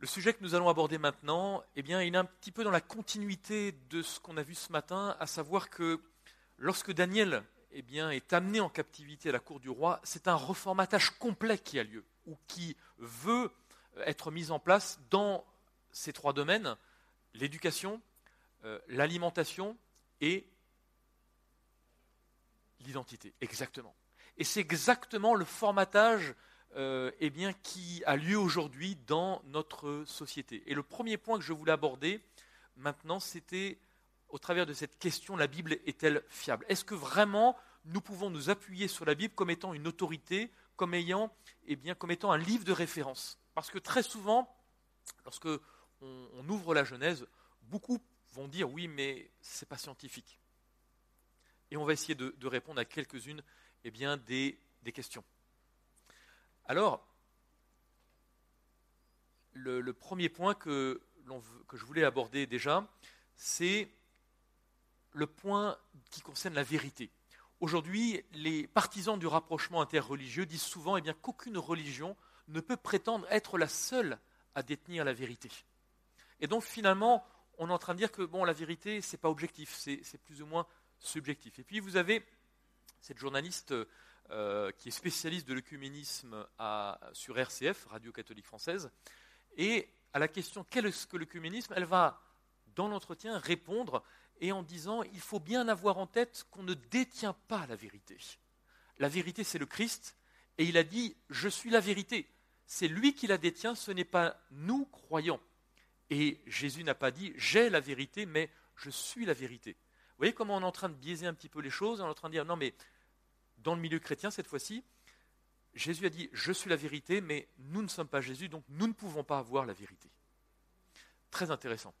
Le sujet que nous allons aborder maintenant, eh bien, il est un petit peu dans la continuité de ce qu'on a vu ce matin, à savoir que lorsque Daniel eh bien, est amené en captivité à la cour du roi, c'est un reformatage complet qui a lieu, ou qui veut être mis en place dans ces trois domaines, l'éducation, euh, l'alimentation et l'identité. Exactement. Et c'est exactement le formatage euh, eh bien, qui a lieu aujourd'hui dans notre société. Et le premier point que je voulais aborder maintenant, c'était au travers de cette question, la Bible est-elle fiable? Est-ce que vraiment nous pouvons nous appuyer sur la Bible comme étant une autorité, comme, ayant, eh bien, comme étant un livre de référence? Parce que très souvent, lorsque on, ouvre la Genèse, beaucoup vont dire oui, mais ce n'est pas scientifique. Et on va essayer de, répondre à quelques-unes eh bien, des questions. Alors, le, premier point que, je voulais aborder déjà, c'est le point qui concerne la vérité. Aujourd'hui, les partisans du rapprochement interreligieux disent souvent eh qu'aucune religion ne peut prétendre être la seule à détenir la vérité. Et donc finalement, on est en train de dire que bon, la vérité, ce n'est pas objectif, c'est plus ou moins subjectif. Et puis vous avez cette journaliste euh, qui est spécialiste de l'œcuménisme sur RCF, Radio Catholique Française. Et à la question quel est-ce que l'œcuménisme, elle va, dans l'entretien, répondre et en disant il faut bien avoir en tête qu'on ne détient pas la vérité. La vérité, c'est le Christ, et il a dit je suis la vérité. C'est lui qui la détient, ce n'est pas nous croyants. Et Jésus n'a pas dit j'ai la vérité, mais je suis la vérité. Vous voyez comment on est en train de biaiser un petit peu les choses, on est en train de dire non mais dans le milieu chrétien cette fois-ci, Jésus a dit Je suis la vérité, mais nous ne sommes pas Jésus, donc nous ne pouvons pas avoir la vérité. Très intéressant.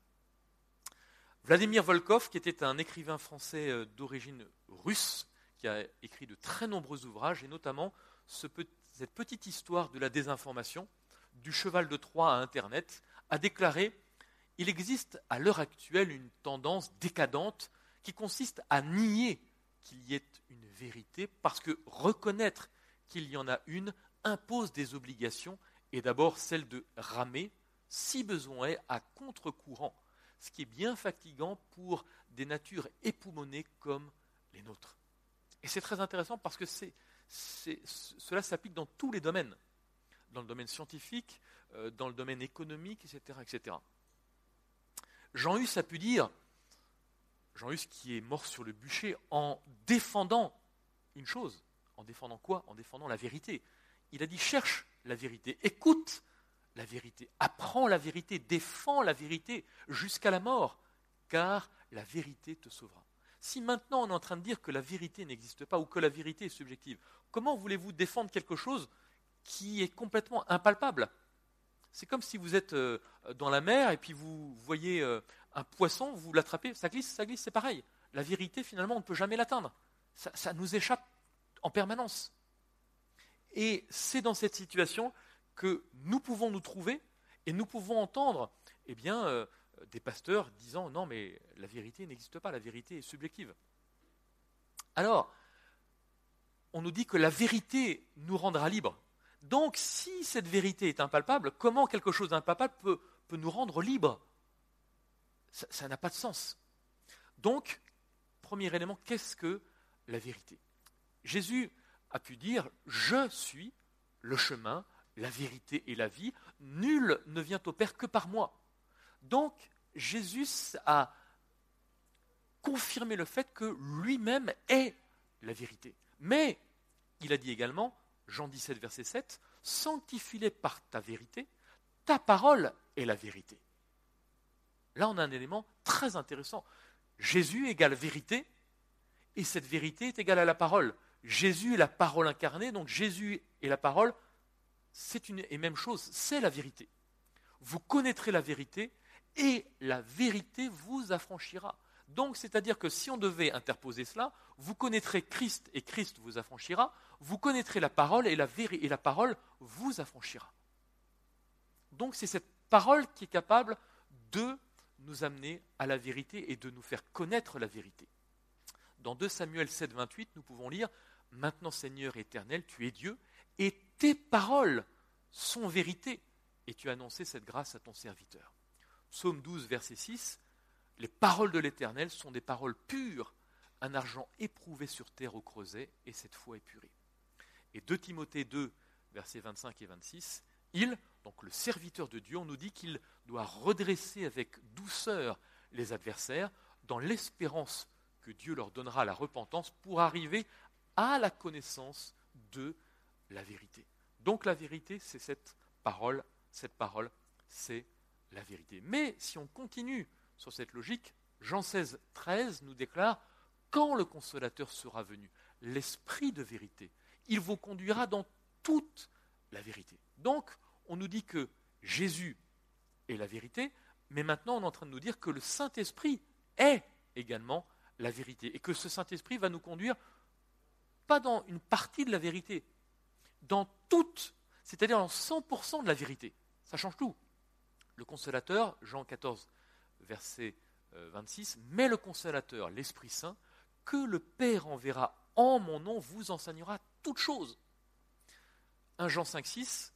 Vladimir Volkov, qui était un écrivain français euh, d'origine russe, qui a écrit de très nombreux ouvrages, et notamment cette petite histoire de la désinformation, du cheval de Troie à Internet, a déclaré Il existe à l'heure actuelle une tendance décadente qui consiste à nier qu'il y ait vérité, parce que reconnaître qu'il y en a une impose des obligations, et d'abord celle de ramer, si besoin est, à contre-courant, ce qui est bien fatigant pour des natures époumonées comme les nôtres. Et c'est très intéressant parce que cela s'applique dans tous les domaines, dans le domaine scientifique, euh, dans le domaine économique, etc. etc. Jean Hus a pu dire, Jean Hus qui est mort sur le bûcher en défendant une chose. En défendant quoi? En défendant la vérité. Il a dit cherche la vérité, écoute la vérité, apprends la vérité, défends la vérité jusqu'à la mort, car la vérité te sauvera. Si maintenant on est en train de dire que la vérité n'existe pas ou que la vérité est subjective, comment voulez-vous défendre quelque chose qui est complètement impalpable? C'est comme si vous êtes euh, dans la mer et puis vous voyez euh, un poisson, vous l'attrapez, ça glisse, ça glisse, c'est pareil. La vérité, finalement, on ne peut jamais l'atteindre. Ça, nous échappe en permanence. Et c'est dans cette situation que nous pouvons nous trouver et nous pouvons entendre eh bien, euh, des pasteurs disant non, mais la vérité n'existe pas, la vérité est subjective. Alors, on nous dit que la vérité nous rendra libres. Donc, si cette vérité est impalpable, comment quelque chose d'impalpable peut, peut nous rendre libres? Ça n'a pas de sens. Donc, premier élément, qu'est-ce que la vérité? Jésus a pu dire, je suis le chemin, la vérité et la vie, nul ne vient au Père que par moi. Donc, Jésus a confirmé le fait que lui-même est la vérité. Mais, il a dit également, Jean 17, verset 7, Sanctifie-les par ta vérité, ta parole est la vérité. Là, on a un élément très intéressant. Jésus égale vérité, et cette vérité est égale à la parole. Jésus est la parole incarnée, donc Jésus et la parole, c'est une et même chose, c'est la vérité. Vous connaîtrez la vérité, et la vérité vous affranchira. Donc, c'est-à-dire que si on devait interposer cela, vous connaîtrez Christ et Christ vous affranchira, vous connaîtrez la parole et la, et la parole vous affranchira. Donc, c'est cette parole qui est capable de nous amener à la vérité et de nous faire connaître la vérité. Dans 2 Samuel 7, 28, nous pouvons lire Maintenant, Seigneur éternel, tu es Dieu, et tes paroles sont vérité, et tu as annoncé cette grâce à ton serviteur. Psaume 12, verset 6, les paroles de l'Éternel sont des paroles pures, un argent éprouvé sur terre au creuset, et cette foi épurée. Et 2 Timothée 2, versets 25 et 26, il, donc le serviteur de Dieu, on nous dit qu'il doit redresser avec douceur les adversaires dans l'espérance que Dieu leur donnera la repentance pour arriver à la connaissance de la vérité. Donc la vérité, c'est cette parole, cette parole, c'est la vérité. Mais si on continue sur cette logique, Jean 16, 13 nous déclare quand le consolateur sera venu, l'esprit de vérité, il vous conduira dans toute la vérité. Donc, on nous dit que Jésus est la vérité, mais maintenant on est en train de nous dire que le Saint-Esprit est également la vérité, et que ce Saint-Esprit va nous conduire pas dans une partie de la vérité, dans toute, c'est-à-dire dans 100% de la vérité. Ça change tout. Le consolateur, Jean 14, verset 26, euh, mais le consolateur, l'Esprit Saint, que le Père enverra en mon nom, vous enseignera toutes choses. 1 Jean 5, 6,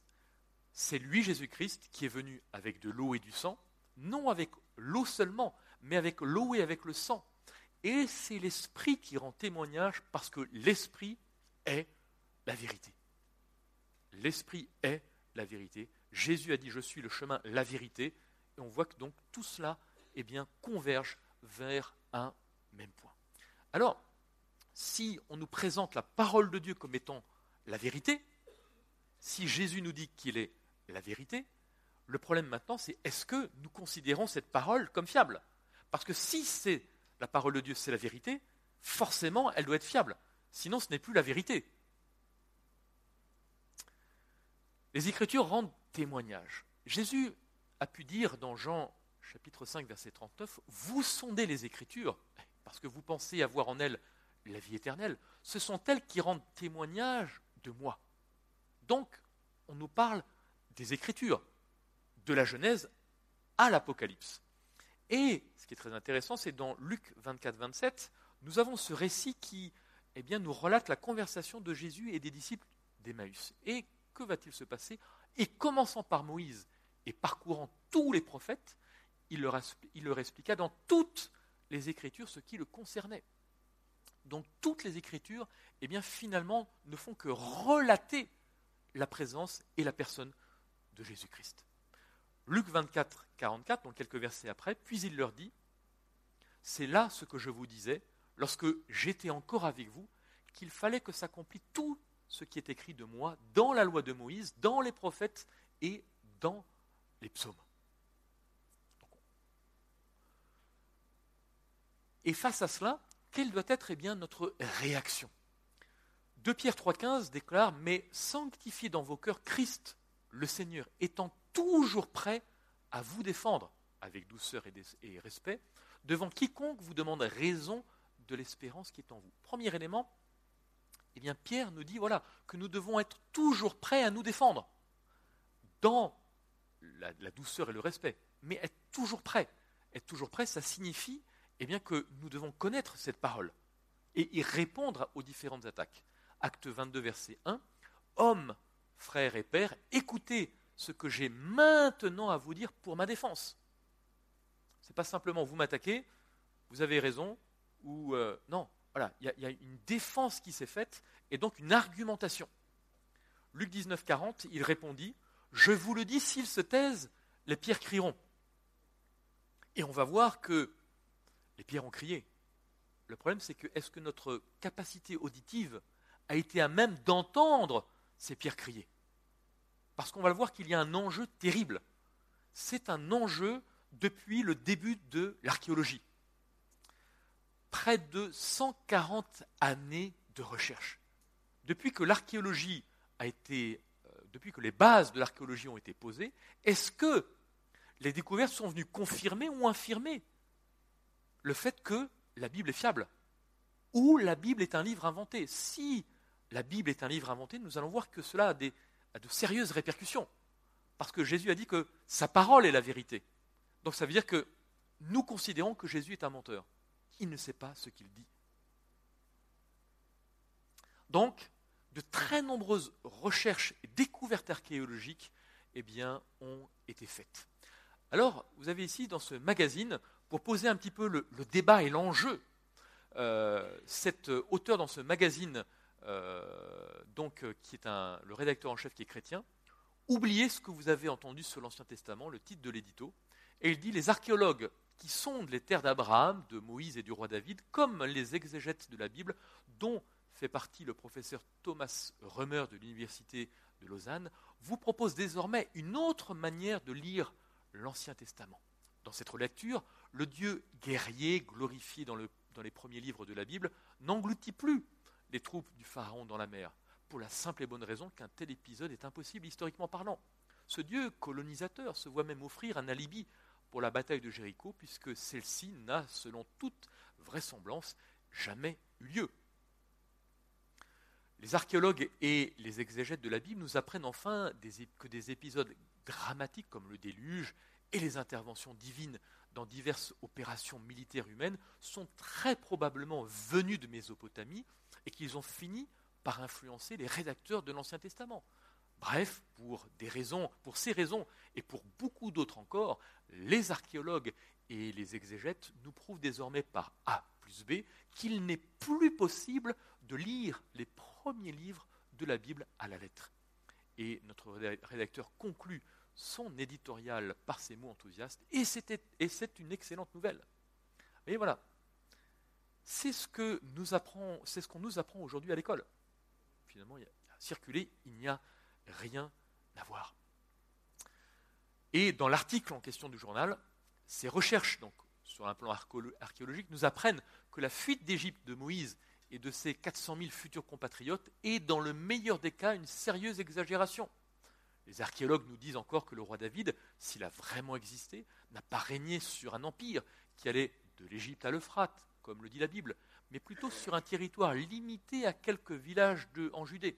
c'est lui, Jésus-Christ, qui est venu avec de l'eau et du sang, non avec l'eau seulement, mais avec l'eau et avec le sang. Et c'est l'Esprit qui rend témoignage parce que l'Esprit est la vérité. L'Esprit est la vérité. Jésus a dit Je suis le chemin, la vérité. Et on voit que donc tout cela eh bien, converge vers un même point. Alors, si on nous présente la parole de Dieu comme étant la vérité, si Jésus nous dit qu'il est la vérité, le problème maintenant, c'est est-ce que nous considérons cette parole comme fiable? Parce que si c'est la parole de Dieu, c'est la vérité, forcément, elle doit être fiable. Sinon, ce n'est plus la vérité. Les Écritures rendent témoignage. Jésus a pu dire dans Jean chapitre 5, verset 39, Vous sondez les Écritures, parce que vous pensez avoir en elles la vie éternelle. Ce sont elles qui rendent témoignage de moi. Donc, on nous parle des Écritures, de la Genèse à l'Apocalypse. Et ce qui est très intéressant, c'est dans Luc 24, 27, nous avons ce récit qui eh nous relate la conversation de Jésus et des disciples d'Emmaüs. Et que va-t-il se passer? Et commençant par Moïse et parcourant tous les prophètes, il leur, il leur expliqua dans toutes les Écritures ce qui le concernait. Donc toutes les Écritures, eh bien, finalement, ne font que relater la présence et la personne de Jésus-Christ. Luc 24, 44, donc quelques versets après, puis il leur dit, c'est là ce que je vous disais, lorsque j'étais encore avec vous, qu'il fallait que s'accomplisse tout ce qui est écrit de moi dans la loi de Moïse, dans les prophètes et dans les psaumes. Et face à cela, quelle doit être eh bien, notre réaction? 2 Pierre 3,15 déclare Mais sanctifiez dans vos cœurs Christ, le Seigneur, étant toujours prêt à vous défendre avec douceur et, respect devant quiconque vous demande raison de l'espérance qui est en vous. Premier élément, eh bien Pierre nous dit voilà que nous devons être toujours prêts à nous défendre dans la, douceur et le respect, mais être toujours prêt. Être toujours prêt, ça signifie eh bien que nous devons connaître cette parole et y répondre aux différentes attaques. Acte 22, verset 1. Hommes, frères et pères, écoutez ce que j'ai maintenant à vous dire pour ma défense. Ce n'est pas simplement vous m'attaquez, vous avez raison, ou euh, non, voilà, il y, a une défense qui s'est faite et donc une argumentation. Luc 19, 40, il répondit Je vous le dis, s'ils se taisent, les pierres crieront. Et on va voir que les pierres ont crié. Le problème, c'est que est-ce que notre capacité auditive a été à même d'entendre ces pierres crier? Parce qu'on va le voir qu'il y a un enjeu terrible. C'est un enjeu depuis le début de l'archéologie. Près de 140 années de recherche. Depuis que l'archéologie a été, euh, depuis que les bases de l'archéologie ont été posées, est-ce que les découvertes sont venues confirmer ou infirmer le fait que la Bible est fiable ou la Bible est un livre inventé? Si la Bible est un livre inventé, nous allons voir que cela a, de sérieuses répercussions. Parce que Jésus a dit que sa parole est la vérité. Donc ça veut dire que nous considérons que Jésus est un menteur. Il ne sait pas ce qu'il dit. Donc, de très nombreuses recherches et découvertes archéologiques eh bien, ont été faites. Alors, vous avez ici dans ce magazine, pour poser un petit peu le, débat et l'enjeu, euh, cet auteur dans ce magazine, euh, donc, qui est un, le rédacteur en chef qui est chrétien, oubliez ce que vous avez entendu sur l'Ancien Testament, le titre de l'édito, et il dit les archéologues qui sondent les terres d'Abraham, de Moïse et du roi David, comme les exégètes de la Bible, dont fait partie le professeur Thomas Römer de l'Université de Lausanne, vous propose désormais une autre manière de lire l'Ancien Testament. Dans cette relecture, le Dieu guerrier, glorifié dans les premiers livres de la Bible, n'engloutit plus les troupes du Pharaon dans la mer, pour la simple et bonne raison qu'un tel épisode est impossible historiquement parlant. Ce Dieu colonisateur se voit même offrir un alibi pour la bataille de Jéricho, puisque celle-ci n'a, selon toute vraisemblance, jamais eu lieu. Les archéologues et les exégètes de la Bible nous apprennent enfin que des épisodes dramatiques comme le déluge et les interventions divines dans diverses opérations militaires humaines sont très probablement venus de Mésopotamie et qu'ils ont fini par influencer les rédacteurs de l'Ancien Testament. Bref, pour des raisons, pour ces raisons et pour beaucoup d'autres encore, les archéologues et les exégètes nous prouvent désormais par A plus B qu'il n'est plus possible de lire les premier livre de la Bible à la lettre. Et notre rédacteur conclut son éditorial par ces mots enthousiastes, et c'est une excellente nouvelle. Et voilà, c'est ce qu'on nous apprend aujourd'hui à l'école. Finalement, il y a circulé, il n'y a rien à voir. Et dans l'article en question du journal, ces recherches donc, sur un plan archéologique nous apprennent que la fuite d'Égypte de Moïse et de ses 400 000 futurs compatriotes est, dans le meilleur des cas, une sérieuse exagération. Les archéologues nous disent encore que le roi David, s'il a vraiment existé, n'a pas régné sur un empire qui allait de l'Égypte à l'Euphrate, comme le dit la Bible, mais plutôt sur un territoire limité à quelques villages en Judée.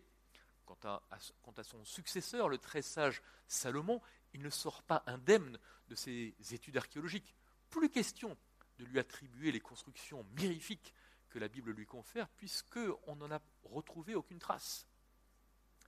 Quant à, son successeur, le très sage Salomon, il ne sort pas indemne de ses études archéologiques. Plus question de lui attribuer les constructions mirifiques que la Bible lui confère, puisqu'on n'en a retrouvé aucune trace.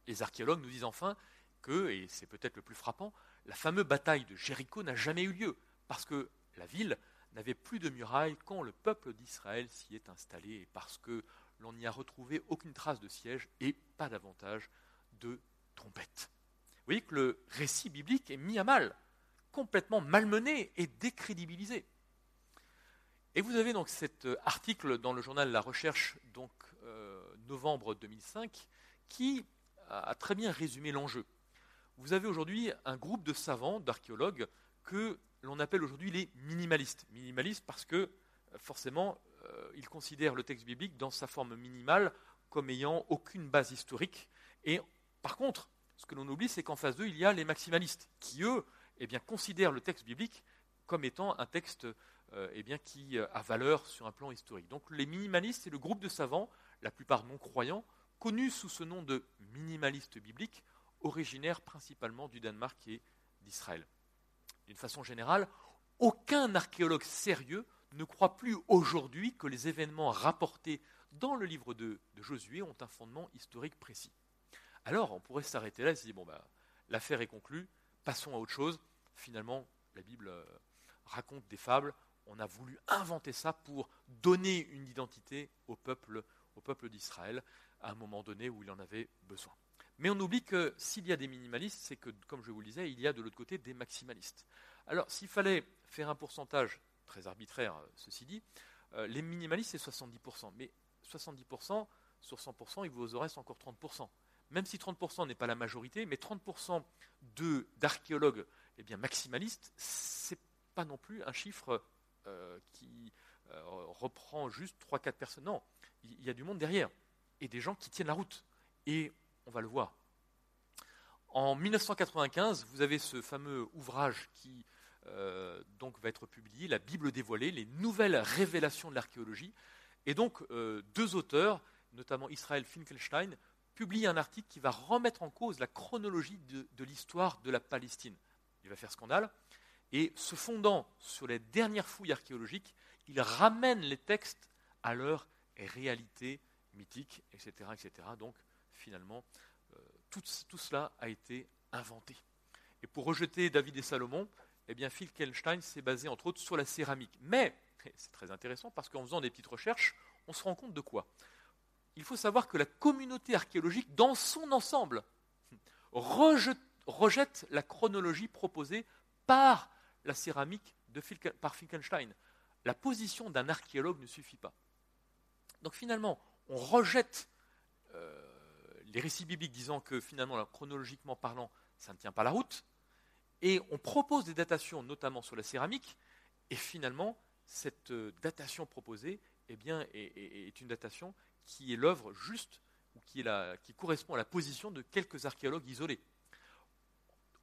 Les archéologues nous disent enfin que, et c'est peut-être le plus frappant, la fameuse bataille de Jéricho n'a jamais eu lieu, parce que la ville n'avait plus de murailles quand le peuple d'Israël s'y est installé, parce que l'on n'y a retrouvé aucune trace de siège et pas davantage de trompettes. Vous voyez que le récit biblique est mis à mal, complètement malmené et décrédibilisé. Et vous avez donc cet euh, article dans le journal La Recherche, donc euh, novembre 2005, qui a très bien résumé l'enjeu. Vous avez aujourd'hui un groupe de savants, d'archéologues, que l'on appelle aujourd'hui les minimalistes. Minimalistes parce que, euh, forcément, ils considèrent le texte biblique dans sa forme minimale comme ayant aucune base historique. Et par contre, ce que l'on oublie, c'est qu'en face d'eux, il y a les maximalistes, qui, eux, eh considèrent le texte biblique comme étant un texte euh, eh qui euh, a valeur sur un plan historique. Donc les minimalistes, c'est le groupe de savants, la plupart non croyants, connus sous ce nom de minimalistes bibliques, originaires principalement du Danemark et d'Israël. D'une façon générale, aucun archéologue sérieux ne croit plus aujourd'hui que les événements rapportés dans le livre de, Josué ont un fondement historique précis. Alors, on pourrait s'arrêter là et se dire, bon, bah, l'affaire est conclue, passons à autre chose. Finalement, la Bible euh, raconte des fables, on a voulu inventer ça pour donner une identité au peuple, au peuple d'Israël à un moment donné où il en avait besoin. Mais on oublie que s'il y a des minimalistes, c'est que, comme je vous le disais, il y a de l'autre côté des maximalistes. Alors, s'il fallait faire un pourcentage très arbitraire, euh, ceci dit, euh, les minimalistes, c'est 70%. Mais 70% sur 100%, il vous reste encore 30%. Même si 30% n'est pas la majorité, mais 30% d'archéologues eh bien, maximalistes, c'est pas non plus un chiffre euh, qui reprend juste 3-4 personnes. Non, il y a du monde derrière et des gens qui tiennent la route. Et on va le voir. En 1995, vous avez ce fameux ouvrage qui euh, donc va être publié, La Bible dévoilée, les nouvelles révélations de l'archéologie. Et donc, deux auteurs, notamment Israël Finkelstein, publient un article qui va remettre en cause la chronologie de, de l'histoire de la Palestine. Il va faire scandale. Et se fondant sur les dernières fouilles archéologiques, il ramène les textes à leur réalité mythique, etc. etc. Donc finalement, euh, tout, cela a été inventé. Et pour rejeter David et Salomon, eh bien, s'est basé entre autres sur la céramique. Mais, c'est très intéressant parce qu'en faisant des petites recherches, on se rend compte de quoi? Il faut savoir que la communauté archéologique, dans son ensemble, rejette, la chronologie proposée par la céramique de par Finkelstein. La position d'un archéologue ne suffit pas. Donc finalement, on rejette euh, les récits bibliques disant que finalement, chronologiquement parlant, ça ne tient pas la route, et on propose des datations, notamment sur la céramique, et finalement, cette euh, datation proposée eh est, une datation qui est l'œuvre juste, ou qui correspond à la position de quelques archéologues isolés.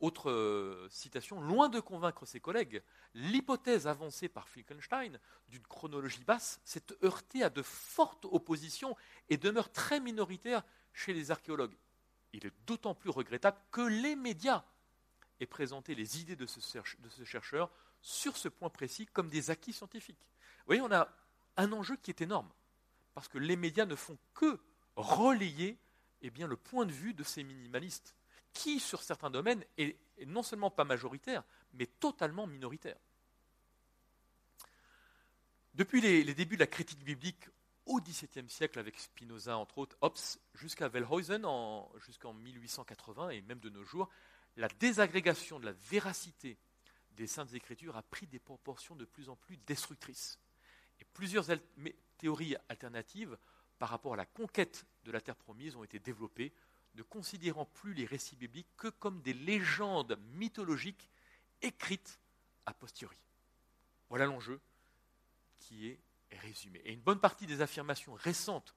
Autre euh, citation, loin de convaincre ses collègues, l'hypothèse avancée par Finkelstein d'une chronologie basse s'est heurtée à de fortes oppositions et demeure très minoritaire chez les archéologues. Il est d'autant plus regrettable que les médias aient présenté les idées de ce, chercheur sur ce point précis comme des acquis scientifiques. Vous voyez, on a un enjeu qui est énorme, parce que les médias ne font que relayer eh bien, le point de vue de ces minimalistes, qui, sur certains domaines, est, non seulement pas majoritaire, mais totalement minoritaire. Depuis les, débuts de la critique biblique au XVIIe siècle, avec Spinoza, entre autres, Hobbes, jusqu'à Wellhausen, jusqu'en 1880 et même de nos jours, la désagrégation de la véracité des Saintes Écritures a pris des proportions de plus en plus destructrices. Et plusieurs théories alternatives par rapport à la conquête de la terre promise ont été développées, ne considérant plus les récits bibliques que comme des légendes mythologiques écrites a posteriori. Voilà l'enjeu qui est Et une bonne partie des affirmations récentes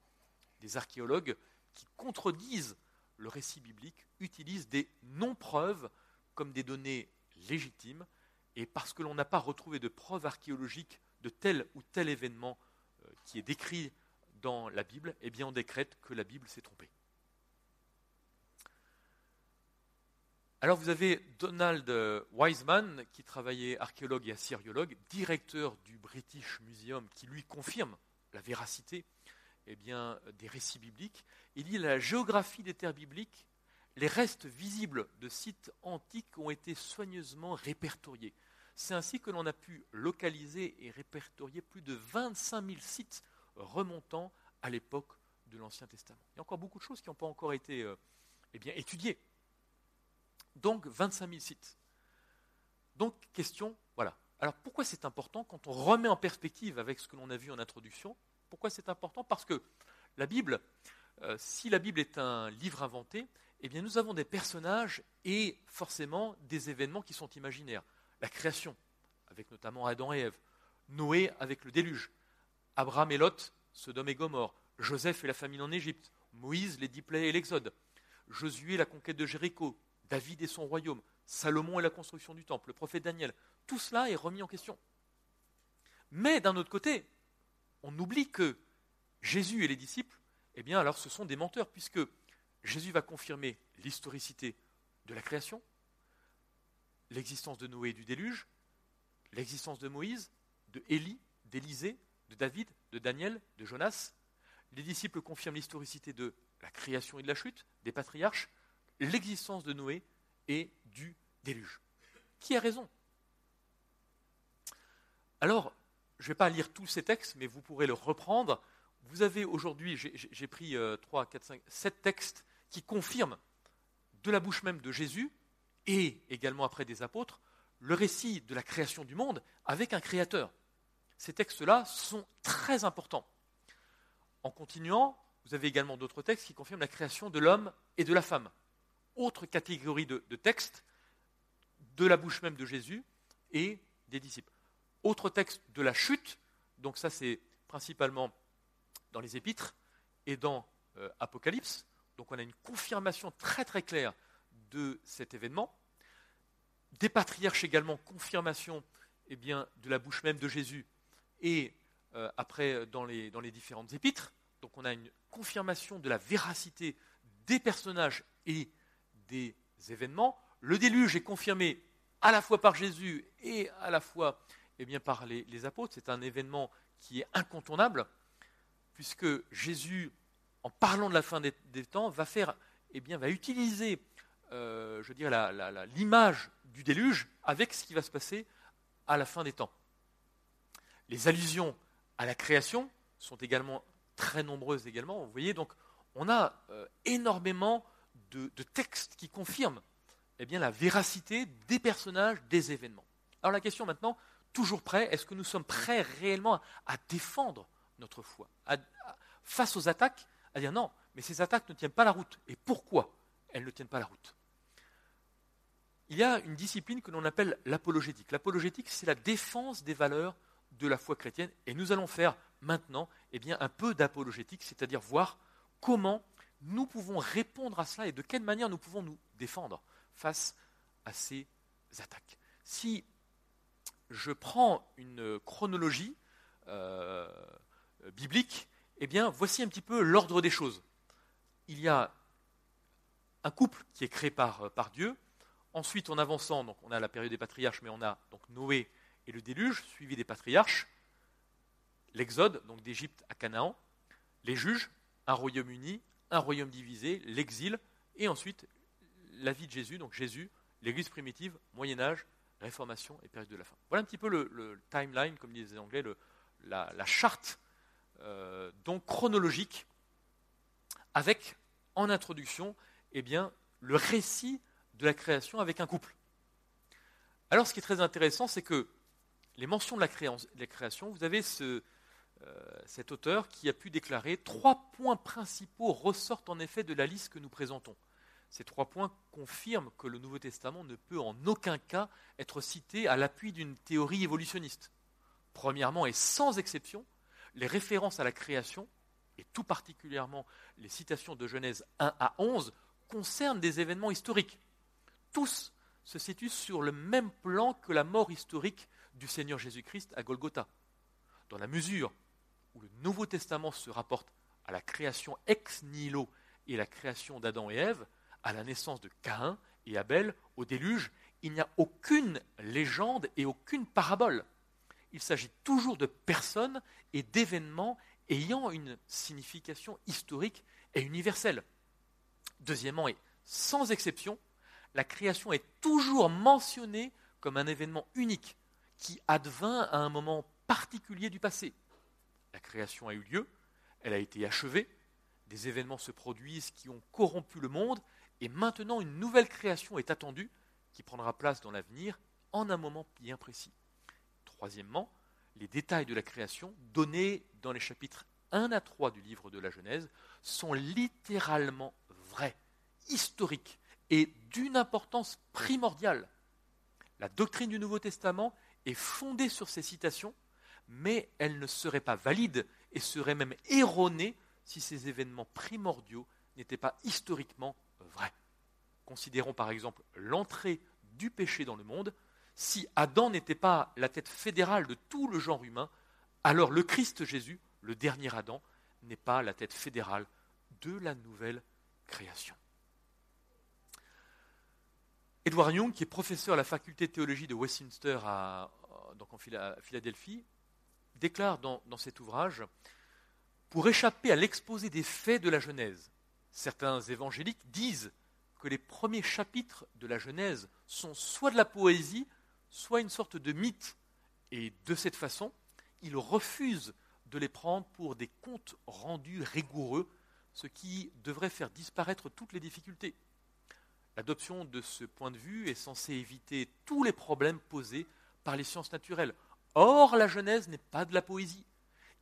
des archéologues qui contredisent le récit biblique utilisent des non-preuves comme des données légitimes, et parce que l'on n'a pas retrouvé de preuves archéologiques de tel ou tel événement euh, qui est décrit dans la Bible, eh bien on décrète que la Bible s'est trompée. Alors vous avez Donald Wiseman, qui travaillait archéologue et assyriologue, directeur du British Museum, qui lui confirme la véracité eh des récits bibliques. Il dit la géographie des terres bibliques, les restes visibles de sites antiques ont été soigneusement répertoriés. C'est ainsi que l'on a pu localiser et répertorier plus de 25 000 sites remontant à l'époque de l'Ancien Testament. Il y a encore beaucoup de choses qui n'ont pas encore été euh, eh étudiées. Donc 25 000 sites. Donc question, voilà. Alors pourquoi c'est important quand on remet en perspective avec ce que l'on a vu en introduction Pourquoi c'est important? Parce que la Bible, euh, si la Bible est un livre inventé, eh bien nous avons des personnages et forcément des événements qui sont imaginaires la création, avec notamment Adam et Ève, Noé avec le déluge, Abraham et Lot, Sodome et Gomorre, Joseph et la famine en Égypte, Moïse, les dix plaies et l'Exode, Josué, la conquête de Jéricho, David et son royaume, Salomon et la construction du temple, le prophète Daniel. Tout cela est remis en question. Mais d'un autre côté, on oublie que Jésus et les disciples, eh bien alors ce sont des menteurs, puisque Jésus va confirmer l'historicité de la création, l'existence de Noé et du déluge, l'existence de Moïse, de Élie, d'Élisée, de David, de Daniel, de Jonas. Les disciples confirment l'historicité de la création et de la chute, des patriarches, l'existence de Noé et du déluge. Qui a raison? Alors, je ne vais pas lire tous ces textes, mais vous pourrez le reprendre. Vous avez aujourd'hui, j'ai pris 3, 4, 5, 7 textes qui confirment de la bouche même de Jésus et également après des apôtres, le récit de la création du monde avec un créateur. Ces textes-là sont très importants. En continuant, vous avez également d'autres textes qui confirment la création de l'homme et de la femme. Autre catégorie de, textes de la bouche même de Jésus et des disciples. Autre texte de la chute, donc ça c'est principalement dans les épîtres et dans euh, Apocalypse. Donc on a une confirmation très très claire de cet événement. Des patriarches également, confirmation eh bien, de la bouche même de Jésus et euh, après dans les, dans les différentes épîtres. Donc on a une confirmation de la véracité des personnages et des événements. Le déluge est confirmé à la fois par Jésus et à la fois eh bien, par les, apôtres. C'est un événement qui est incontournable, puisque Jésus, en parlant de la fin des, temps, va faire, eh bien, va utiliser euh, je dirais, l'image du déluge avec ce qui va se passer à la fin des temps. Les allusions à la création sont également très nombreuses également. Vous voyez, donc on a euh, énormément de, textes qui confirment eh bien, la véracité des personnages, des événements. Alors la question maintenant, toujours prêt, est-ce que nous sommes prêts réellement à, défendre notre foi Face aux attaques, à dire non, mais ces attaques ne tiennent pas la route. Et pourquoi elles ne tiennent pas la route? Il y a une discipline que l'on appelle l'apologétique. L'apologétique, c'est la défense des valeurs de la foi chrétienne. Et nous allons faire maintenant eh bien, un peu d'apologétique, c'est-à-dire voir comment nous pouvons répondre à cela et de quelle manière nous pouvons nous défendre face à ces attaques. Si je prends une chronologie euh, biblique, eh bien, voici un petit peu l'ordre des choses. Il y a un couple qui est créé par, par Dieu. Ensuite, en avançant, on a la période des patriarches, mais on a donc Noé et le déluge, suivi des patriarches, l'exode, donc d'Égypte à Canaan, les juges, un royaume uni, un royaume divisé, l'exil, et ensuite la vie de Jésus, donc Jésus, l'Église primitive, Moyen Âge, Réformation et période de la fin. Voilà un petit peu le, timeline, comme disent les Anglais, la, charte euh, donc chronologique, avec en introduction eh bien, le récit de la création avec un couple. Alors ce qui est très intéressant, c'est que les mentions de la, création, vous avez ce, cet auteur qui a pu déclarer trois points principaux ressortent en effet de la liste que nous présentons. Ces trois points confirment que le Nouveau Testament ne peut en aucun cas être cité à l'appui d'une théorie évolutionniste. Premièrement et sans exception, les références à la création, et tout particulièrement les citations de Genèse 1 à 11, concernent des événements historiques. Tous se situent sur le même plan que la mort historique du Seigneur Jésus-Christ à Golgotha. Dans la mesure où le Nouveau Testament se rapporte à la création ex nihilo et la création d'Adam et Ève, à la naissance de Caïn et Abel, au déluge, il n'y a aucune légende et aucune parabole. Il s'agit toujours de personnes et d'événements ayant une signification historique et universelle. Deuxièmement, et sans exception, la création est toujours mentionnée comme un événement unique qui advint à un moment particulier du passé. La création a eu lieu, elle a été achevée, des événements se produisent qui ont corrompu le monde, et maintenant une nouvelle création est attendue, qui prendra place dans l'avenir, en un moment bien précis. Troisièmement, les détails de la création, donnés dans les chapitres 1 à 3 du livre de la Genèse, sont littéralement vrais, historiques et d'une importance primordiale. La doctrine du Nouveau Testament est fondée sur ces citations, mais elle ne serait pas valide et serait même erronée si ces événements primordiaux n'étaient pas historiquement vrais. Considérons par exemple l'entrée du péché dans le monde. Si Adam n'était pas la tête fédérale de tout le genre humain, alors le Christ Jésus, le dernier Adam, n'est pas la tête fédérale de la nouvelle création. Edward Young, qui est professeur à la faculté de théologie de Westminster donc en Philadelphie, déclare dans, dans cet ouvrage Pour échapper à l'exposé des faits de la Genèse, certains évangéliques disent que les premiers chapitres de la Genèse sont soit de la poésie, soit une sorte de mythe. Et de cette façon, ils refusent de les prendre pour des comptes rendus rigoureux, ce qui devrait faire disparaître toutes les difficultés. L'adoption de ce point de vue est censée éviter tous les problèmes posés par les sciences naturelles. Or, la Genèse n'est pas de la poésie.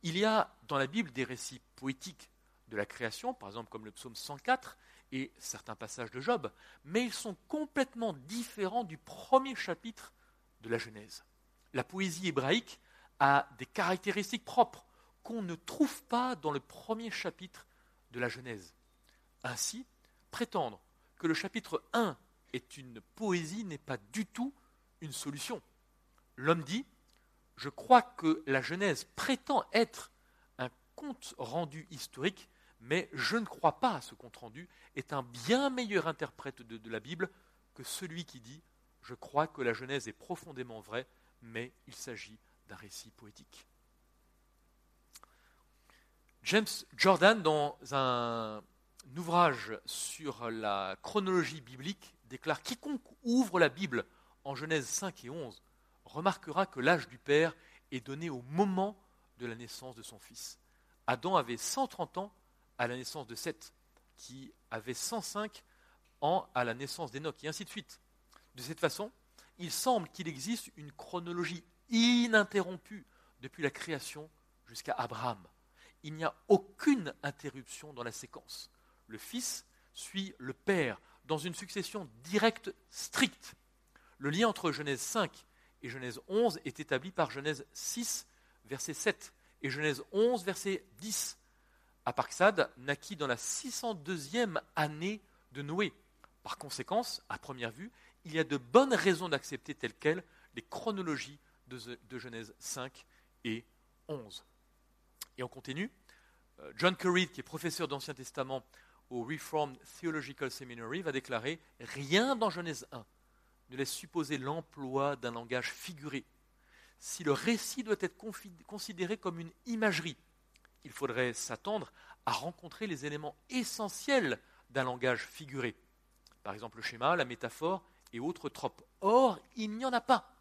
Il y a dans la Bible des récits poétiques de la création, par exemple comme le psaume 104 et certains passages de Job, mais ils sont complètement différents du premier chapitre de la Genèse. La poésie hébraïque a des caractéristiques propres qu'on ne trouve pas dans le premier chapitre de la Genèse. Ainsi, prétendre que le chapitre 1 est une poésie n'est pas du tout une solution. L'homme dit, je crois que la Genèse prétend être un compte rendu historique, mais je ne crois pas à ce compte rendu, est un bien meilleur interprète de, la Bible que celui qui dit, je crois que la Genèse est profondément vraie, mais il s'agit d'un récit poétique. James Jordan, dans un ouvrage sur la chronologie biblique déclare Quiconque ouvre la Bible en Genèse 5 et 11 remarquera que l'âge du Père est donné au moment de la naissance de son fils. Adam avait 130 ans à la naissance de Seth, qui avait 105 ans à la naissance d'Enoch, et ainsi de suite. De cette façon, il semble qu'il existe une chronologie ininterrompue depuis la création jusqu'à Abraham. Il n'y a aucune interruption dans la séquence. Le Fils suit le Père dans une succession directe stricte. Le lien entre Genèse 5 et Genèse 11 est établi par Genèse 6, verset 7, et Genèse 11, verset 10. Aparxad naquit dans la 602e année de Noé. Par conséquent, à première vue, il y a de bonnes raisons d'accepter telles quelles les chronologies de, Genèse 5 et 11. Et on continue. Euh, John Curry, qui est professeur d'Ancien Testament au Reformed Theological Seminary, va déclarer Rien dans Genèse 1 ne laisse supposer l'emploi d'un langage figuré. Si le récit doit être considéré comme une imagerie, il faudrait s'attendre à rencontrer les éléments essentiels d'un langage figuré. Par exemple, le schéma, la métaphore et autres tropes. Or, il n'y en a pas.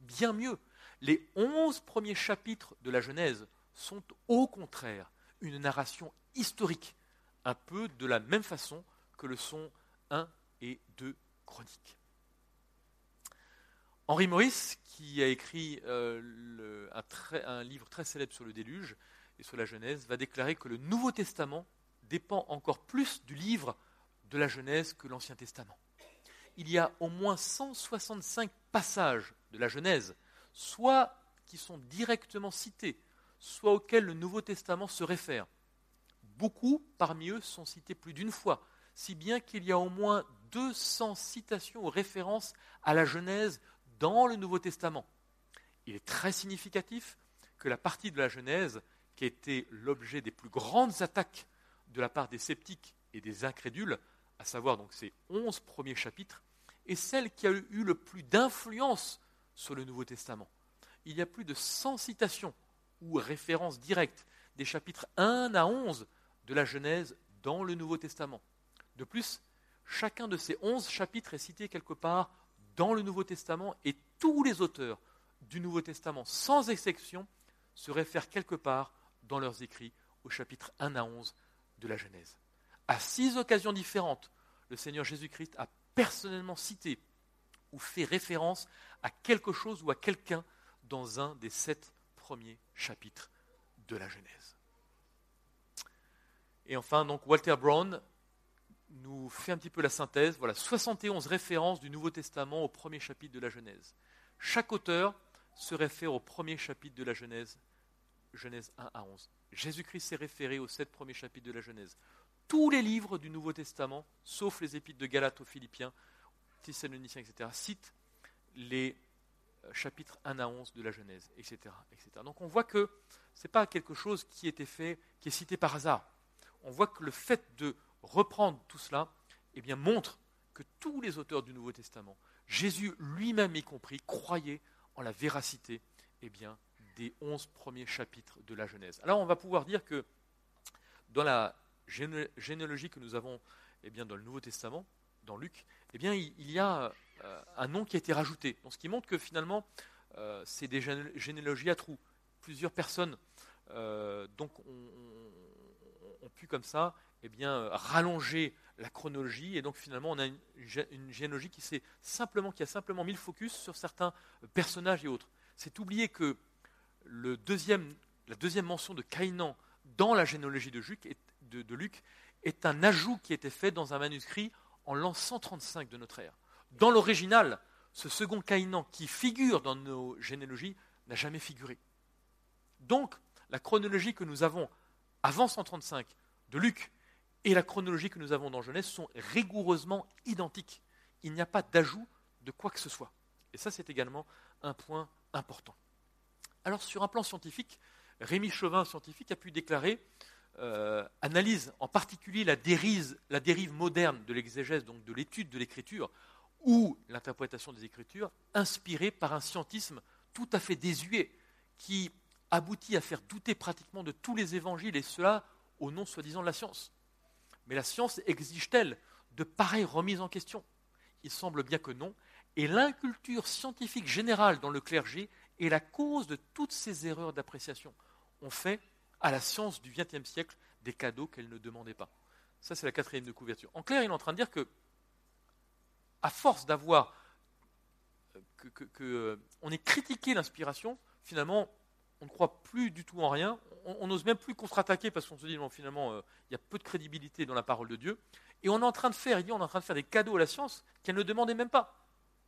Bien mieux, les onze premiers chapitres de la Genèse sont au contraire une narration historique, un peu de la même façon que le sont 1 et 2 chroniques. Henri Maurice, qui a écrit euh, un, livre très célèbre sur le déluge et sur la Genèse, va déclarer que le Nouveau Testament dépend encore plus du livre de la Genèse que l'Ancien Testament. Il y a au moins 165 passages de la Genèse, soit qui sont directement cités, soit auxquels le Nouveau Testament se réfère. Beaucoup parmi eux sont cités plus d'une fois, si bien qu'il y a au moins 200 citations ou références à la Genèse dans le Nouveau Testament. Il est très significatif que la partie de la Genèse qui a été l'objet des plus grandes attaques de la part des sceptiques et des incrédules, à savoir donc ces onze premiers chapitres, est celle qui a eu le plus d'influence sur le Nouveau Testament. Il y a plus de 100 citations ou références directes des chapitres 1 à 11 de la Genèse dans le Nouveau Testament. De plus, chacun de ces onze chapitres est cité quelque part dans le Nouveau Testament et tous les auteurs du Nouveau Testament, sans exception, se réfèrent quelque part dans leurs écrits au chapitre 1 à 11 de la Genèse. À six occasions différentes, le Seigneur Jésus-Christ a personnellement cité ou fait référence à quelque chose ou à quelqu'un dans un des sept premiers chapitres de la Genèse. Et enfin, donc Walter Brown nous fait un petit peu la synthèse. Voilà, 71 références du Nouveau Testament au premier chapitre de la Genèse. Chaque auteur se réfère au premier chapitre de la Genèse, Genèse 1 à 11. Jésus-Christ s'est référé aux sept premiers chapitres de la Genèse. Tous les livres du Nouveau Testament, sauf les épîtres de Galates aux Philippiens, Thessaloniciens, etc., citent les euh, chapitres 1 à 11 de la Genèse, etc. etc. Donc on voit que ce n'est pas quelque chose qui été fait, qui est cité par hasard. On voit que le fait de reprendre tout cela eh bien, montre que tous les auteurs du Nouveau Testament, Jésus lui-même y compris, croyaient en la véracité eh bien, des onze premiers chapitres de la Genèse. Alors on va pouvoir dire que dans la généalogie que nous avons eh bien, dans le Nouveau Testament, dans Luc, eh bien, il, y a euh, un nom qui a été rajouté. Ce qui montre que finalement, euh, c'est des généalogies à trous. Plusieurs personnes euh, donc, ont, pu comme ça eh bien, rallonger la chronologie. Et donc finalement, on a une, généalogie qui, simplement, qui a simplement mis le focus sur certains personnages et autres. C'est oublier que la deuxième mention de Caïnan dans la généalogie de, de, Luc est un ajout qui a été fait dans un manuscrit en l'an 135 de notre ère. Dans l'original, ce second Caïnan qui figure dans nos généalogies n'a jamais figuré. Donc, la chronologie que nous avons avant 135 de Luc et la chronologie que nous avons dans Genèse sont rigoureusement identiques. Il n'y a pas d'ajout de quoi que ce soit. Et ça, c'est également un point important. Alors, sur un plan scientifique, Rémi Chauvin, scientifique, a pu déclarer, euh, analyse en particulier la dérive, la dérive moderne de l'exégèse, donc de l'étude de l'écriture, ou l'interprétation des écritures, inspirée par un scientisme tout à fait désuet, qui aboutit à faire douter pratiquement de tous les évangiles, et cela au nom soi-disant de la science. Mais la science exige-t-elle de pareilles remises en question? Il semble bien que non. Et l'inculture scientifique générale dans le clergé est la cause de toutes ces erreurs d'appréciation. On fait à la science du XXe siècle des cadeaux qu'elle ne demandait pas. Ça, c'est la quatrième de couverture. En clair, il est en train de dire que, à force d'avoir que, euh, on ait critiqué l'inspiration, finalement, on ne croit plus du tout en rien. On n'ose même plus contre-attaquer parce qu'on se dit, non, finalement, euh, il y a peu de crédibilité dans la parole de Dieu. Et on est en train de faire, il dit, on est en train de faire des cadeaux à la science qu'elle ne demandait même pas.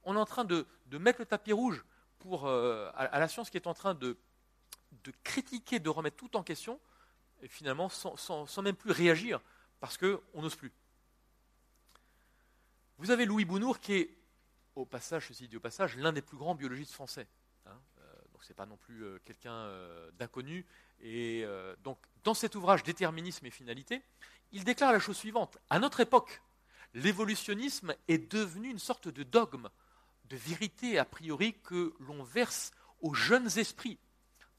On est en train de, mettre le tapis rouge euh, à, la science qui est en train de, critiquer, de remettre tout en question, et finalement sans, sans même plus réagir, parce qu'on n'ose plus. Vous avez Louis Bounour qui est, au passage, ceci dit au passage, l'un des plus grands biologistes français. Donc ce n'est pas non plus euh, quelqu'un euh, d'inconnu. Et euh, donc, dans cet ouvrage Déterminisme et finalité, il déclare la chose suivante. À notre époque, l'évolutionnisme est devenu une sorte de dogme, de vérité a priori que l'on verse aux jeunes esprits,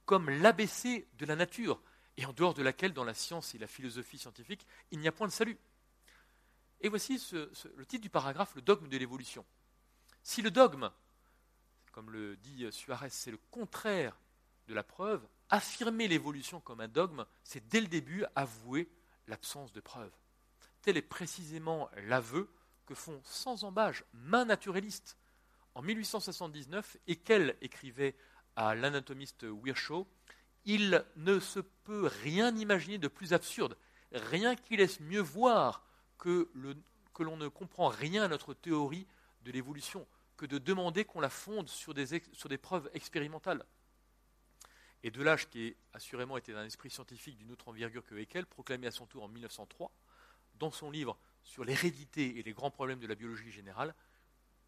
comme l'ABC de la nature, et en dehors de laquelle, dans la science et la philosophie scientifique, il n'y a point de salut. Et voici le titre du paragraphe, le dogme de l'évolution. Si le dogme comme le dit Suarez, c'est le contraire de la preuve. Affirmer l'évolution comme un dogme, c'est dès le début avouer l'absence de preuve. Tel est précisément l'aveu que font sans embâge main naturaliste en 1879 et qu'elle écrivait à l'anatomiste Virchow Il ne se peut rien imaginer de plus absurde, rien qui laisse mieux voir que l'on ne comprend rien à notre théorie de l'évolution que de demander qu'on la fonde sur des, sur des preuves expérimentales. Et Delage, qui a assurément été un esprit scientifique d'une autre envergure que Haeckel, proclamé à son tour en 1903, dans son livre sur l'hérédité et les grands problèmes de la biologie générale,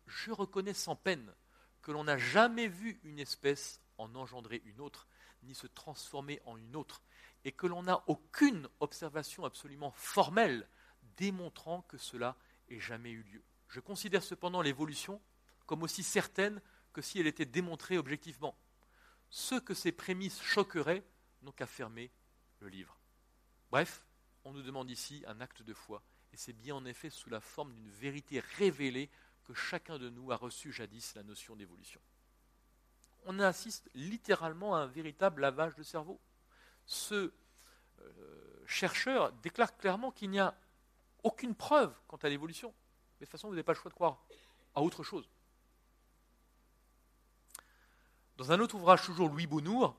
je reconnais sans peine que l'on n'a jamais vu une espèce en engendrer une autre, ni se transformer en une autre, et que l'on n'a aucune observation absolument formelle démontrant que cela ait jamais eu lieu. Je considère cependant l'évolution comme aussi certaine que si elle était démontrée objectivement. Ceux que ces prémices choqueraient n'ont qu'à fermer le livre. Bref, on nous demande ici un acte de foi, et c'est bien en effet sous la forme d'une vérité révélée que chacun de nous a reçu jadis la notion d'évolution. On assiste littéralement à un véritable lavage de cerveau. Ce euh, chercheur déclare clairement qu'il n'y a aucune preuve quant à l'évolution. Mais de toute façon, vous n'avez pas le choix de croire à autre chose. Dans un autre ouvrage, toujours Louis Bonnour,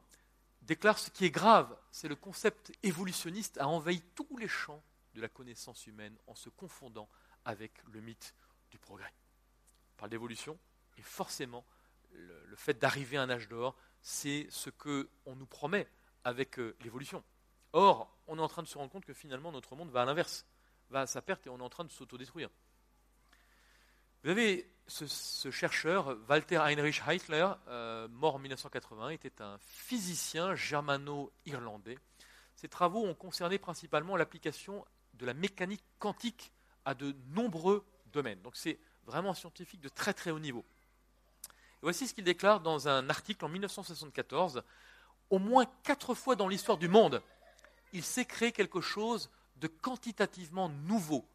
déclare ce qui est grave, c'est le concept évolutionniste a envahi tous les champs de la connaissance humaine en se confondant avec le mythe du progrès. On parle d'évolution, et forcément, le, fait d'arriver à un âge d'or, c'est ce qu'on nous promet avec euh, l'évolution. Or, on est en train de se rendre compte que finalement, notre monde va à l'inverse, va à sa perte et on est en train de s'autodétruire. Vous avez ce, chercheur, Walter Heinrich Heitler, euh, mort en 1980, était un physicien germano-irlandais. Ses travaux ont concerné principalement l'application de la mécanique quantique à de nombreux domaines. Donc c'est vraiment scientifique de très très haut niveau. voici ce qu'il déclare dans un article en 1974. Au moins quatre fois dans l'histoire du monde, il s'est créé quelque chose de quantitativement nouveau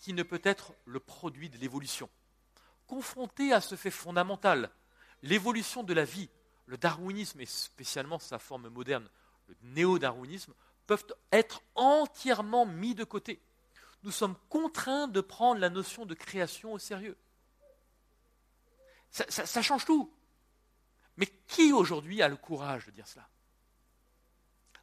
qui ne peut être le produit de l'évolution confronté à ce fait fondamental, l'évolution de la vie, le darwinisme et spécialement sa forme moderne, le néo-darwinisme, peuvent être entièrement mis de côté. Nous sommes contraints de prendre la notion de création au sérieux. Ça, change tout. Mais qui aujourd'hui a le courage de dire cela?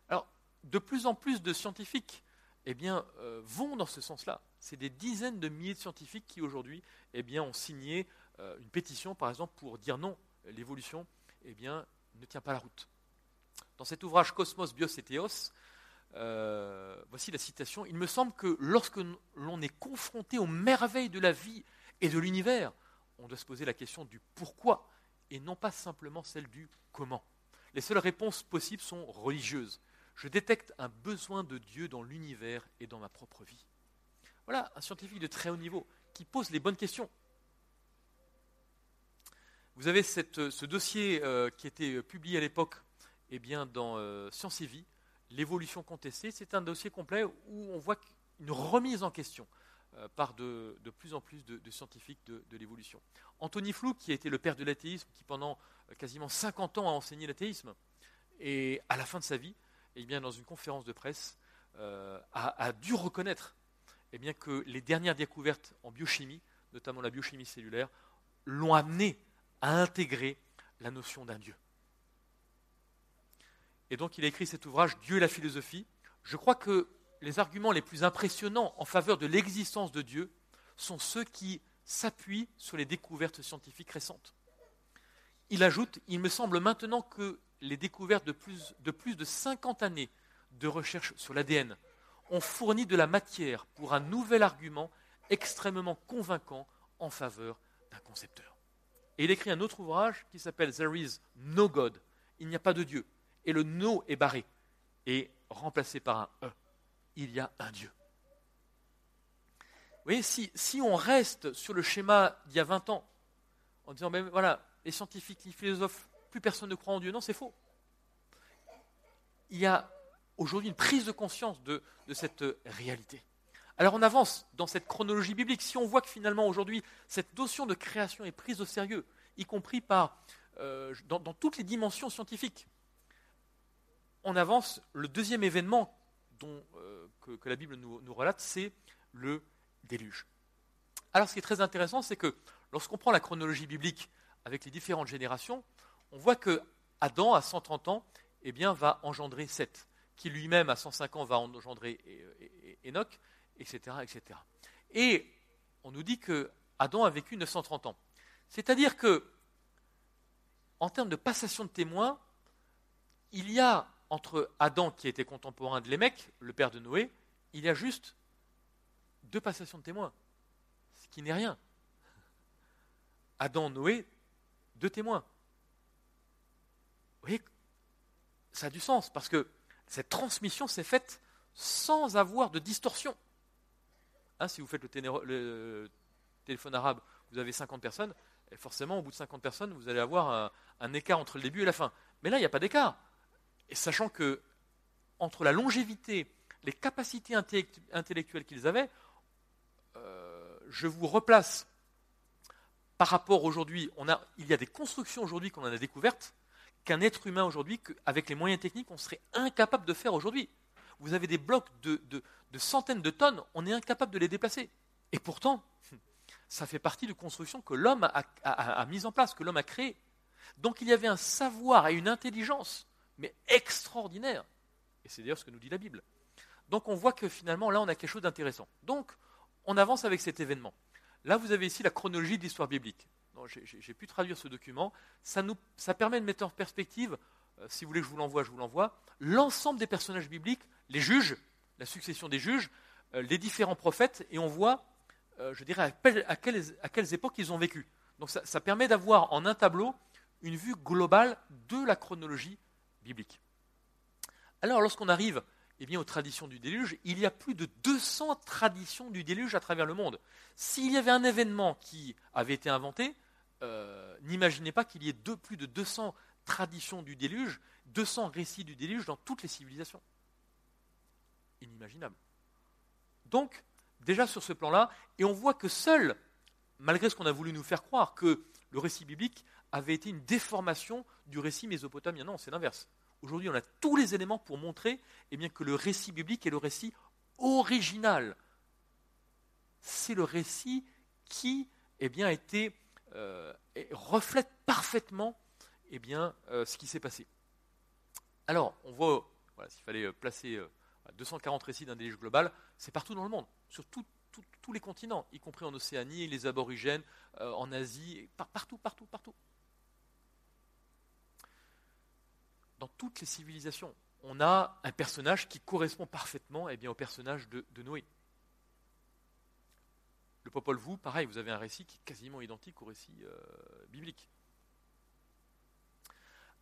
Alors, de plus en plus de scientifiques eh bien, euh, vont dans ce sens-là c'est des dizaines de milliers de scientifiques qui aujourd'hui eh ont signé euh, une pétition, par exemple, pour dire non, l'évolution eh ne tient pas la route. Dans cet ouvrage Cosmos, Bios et Théos, euh, voici la citation. Il me semble que lorsque l'on est confronté aux merveilles de la vie et de l'univers, on doit se poser la question du pourquoi et non pas simplement celle du comment. Les seules réponses possibles sont religieuses. Je détecte un besoin de Dieu dans l'univers et dans ma propre vie. Voilà, un scientifique de très haut niveau qui pose les bonnes questions. Vous avez ce dossier euh, qui a été publié à l'époque eh dans euh, Science et Vie, l'évolution contestée. C'est un dossier complet où on voit une remise en question euh, par de, plus en plus de, scientifiques de, l'évolution. Anthony Flew, qui a été le père de l'athéisme, qui pendant euh, quasiment 50 ans a enseigné l'athéisme, et à la fin de sa vie, eh bien, dans une conférence de presse, euh, a, dû reconnaître eh bien, que les dernières découvertes en biochimie, notamment la biochimie cellulaire, l'ont amené à intégrer la notion d'un Dieu. Et donc il a écrit cet ouvrage, Dieu et la philosophie. Je crois que les arguments les plus impressionnants en faveur de l'existence de Dieu sont ceux qui s'appuient sur les découvertes scientifiques récentes. Il ajoute, il me semble maintenant que les découvertes de plus de, plus de 50 années de recherche sur l'ADN ont fourni de la matière pour un nouvel argument extrêmement convaincant en faveur d'un concepteur. Et il écrit un autre ouvrage qui s'appelle There is no God. Il n'y a pas de Dieu. Et le no est barré et remplacé par un E. Il y a un Dieu. Vous voyez, si, si on reste sur le schéma d'il y a 20 ans, en disant, ben voilà, les scientifiques, les philosophes, plus personne ne croit en Dieu, non, c'est faux. Il y a aujourd'hui une prise de conscience de, cette réalité. Alors on avance dans cette chronologie biblique. Si on voit que finalement aujourd'hui cette notion de création est prise au sérieux, y compris par, euh, dans, toutes les dimensions scientifiques, on avance. Le deuxième événement dont, euh, que, la Bible nous, nous relate, c'est le déluge. Alors ce qui est très intéressant, c'est que lorsqu'on prend la chronologie biblique avec les différentes générations, on voit que Adam, à 130 ans, eh bien, va engendrer Seth, qui lui-même, à 105 ans, va engendrer Enoch, etc., etc. Et on nous dit que Adam a vécu 930 ans. C'est-à-dire que, en termes de passation de témoins, il y a entre Adam, qui était contemporain de Lémec, le père de Noé, il y a juste deux passations de témoins, ce qui n'est rien. Adam, Noé, deux témoins. Vous voyez, ça a du sens, parce que cette transmission s'est faite sans avoir de distorsion. Hein, si vous faites le, téléphone arabe, vous avez 50 personnes, et forcément, au bout de 50 personnes, vous allez avoir un, écart entre le début et la fin. Mais là, il n'y a pas d'écart. Et sachant que, entre la longévité, les capacités intellectuelles qu'ils avaient, euh, je vous replace par rapport aujourd'hui, il y a des constructions aujourd'hui qu'on en a découvertes qu'un être humain aujourd'hui, avec les moyens techniques, on serait incapable de faire aujourd'hui. Vous avez des blocs de, de centaines de tonnes, on est incapable de les déplacer. Et pourtant, ça fait partie de constructions que l'homme a, a, mises en place, que l'homme a créées. Donc il y avait un savoir et une intelligence, mais extraordinaire. Et c'est d'ailleurs ce que nous dit la Bible. Donc on voit que finalement, là, on a quelque chose d'intéressant. Donc, on avance avec cet événement. Là, vous avez ici la chronologie de l'histoire biblique. J'ai pu traduire ce document. Ça, nous, ça permet de mettre en perspective, euh, si vous voulez que je vous l'envoie, je vous l'envoie, l'ensemble des personnages bibliques, les juges, la succession des juges, euh, les différents prophètes, et on voit, euh, je dirais, à, quelles, époques ils ont vécu. Donc ça, permet d'avoir en un tableau une vue globale de la chronologie biblique. Alors lorsqu'on arrive eh bien, aux traditions du déluge, il y a plus de 200 traditions du déluge à travers le monde. S'il y avait un événement qui avait été inventé, euh, n'imaginez pas qu'il y ait plus de 200 traditions du déluge, 200 récits du déluge dans toutes les civilisations inimaginable. Donc, déjà sur ce plan-là, et on voit que seul, malgré ce qu'on a voulu nous faire croire, que le récit biblique avait été une déformation du récit mésopotamien. Non, c'est l'inverse. Aujourd'hui, on a tous les éléments pour montrer eh que le récit biblique est le récit original. C'est le récit qui eh bien, été, euh, reflète parfaitement eh euh, ce qui s'est passé. Alors, on voit, s'il fallait placer euh, 240 récits d'un déluge global, c'est partout dans le monde, sur tous les continents, y compris en Océanie, les aborigènes, en Asie, partout, partout, partout. Dans toutes les civilisations, on a un personnage qui correspond parfaitement eh bien, au personnage de, Noé. Le Popol Vuh, pareil, vous avez un récit qui est quasiment identique au récit euh, biblique.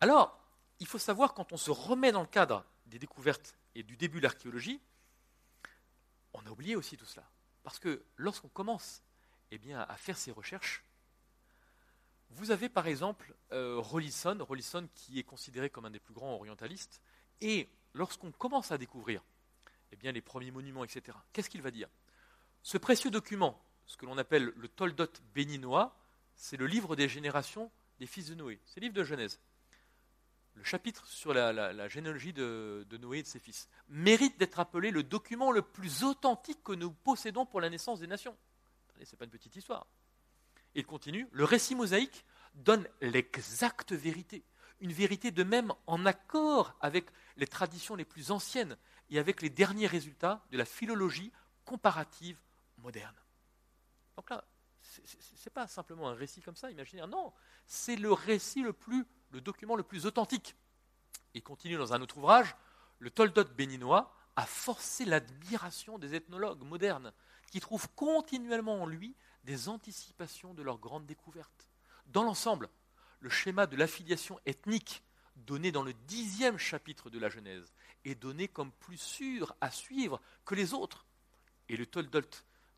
Alors, il faut savoir, quand on se remet dans le cadre des découvertes et du début de l'archéologie, on a oublié aussi tout cela. Parce que lorsqu'on commence eh bien, à faire ces recherches, vous avez par exemple euh, Rollison, qui est considéré comme un des plus grands orientalistes, et lorsqu'on commence à découvrir eh bien, les premiers monuments, etc., qu'est-ce qu'il va dire? Ce précieux document, ce que l'on appelle le Toldot béninois, c'est le livre des générations des fils de Noé. C'est le livre de Genèse. Le chapitre sur la, généalogie de, Noé et de ses fils mérite d'être appelé le document le plus authentique que nous possédons pour la naissance des nations. Ce n'est pas une petite histoire. Il continue, le récit mosaïque donne l'exacte vérité, une vérité de même en accord avec les traditions les plus anciennes et avec les derniers résultats de la philologie comparative moderne. Donc là, ce n'est pas simplement un récit comme ça, imaginez, non, c'est le récit le plus, le document le plus authentique. Il continue dans un autre ouvrage, le Toldot béninois a forcé l'admiration des ethnologues modernes, qui trouvent continuellement en lui des anticipations de leurs grandes découvertes. Dans l'ensemble, le schéma de l'affiliation ethnique donné dans le dixième chapitre de la Genèse est donné comme plus sûr à suivre que les autres. Et le Toldot,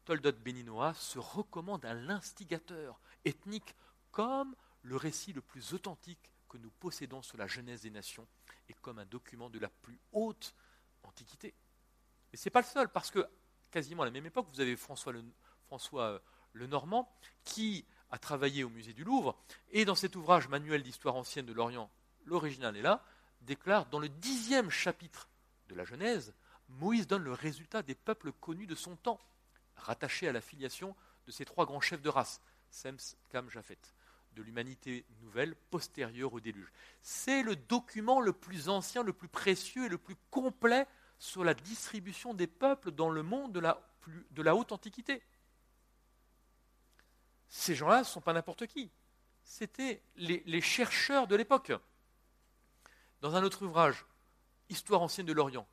Toldot béninois se recommande à l'instigateur ethnique comme le récit le plus authentique que nous possédons sur la Genèse des nations et comme un document de la plus haute antiquité. Et ce n'est pas le seul, parce que quasiment à la même époque, vous avez François le, François euh, qui a travaillé au musée du Louvre, et dans cet ouvrage Manuel d'histoire ancienne de l'Orient, l'original est là, déclare dans le dixième chapitre de la Genèse, Moïse donne le résultat des peuples connus de son temps, rattachés à la filiation de ces trois grands chefs de race, Sems, Cam, Japhet, de l'humanité nouvelle postérieure au déluge. C'est le document le plus ancien, le plus précieux et le plus complet sur la distribution des peuples dans le monde de la, de la haute antiquité. Ces gens-là ne sont pas n'importe qui. C'était les, chercheurs de l'époque. Dans un autre ouvrage, Histoire ancienne de l'Orient,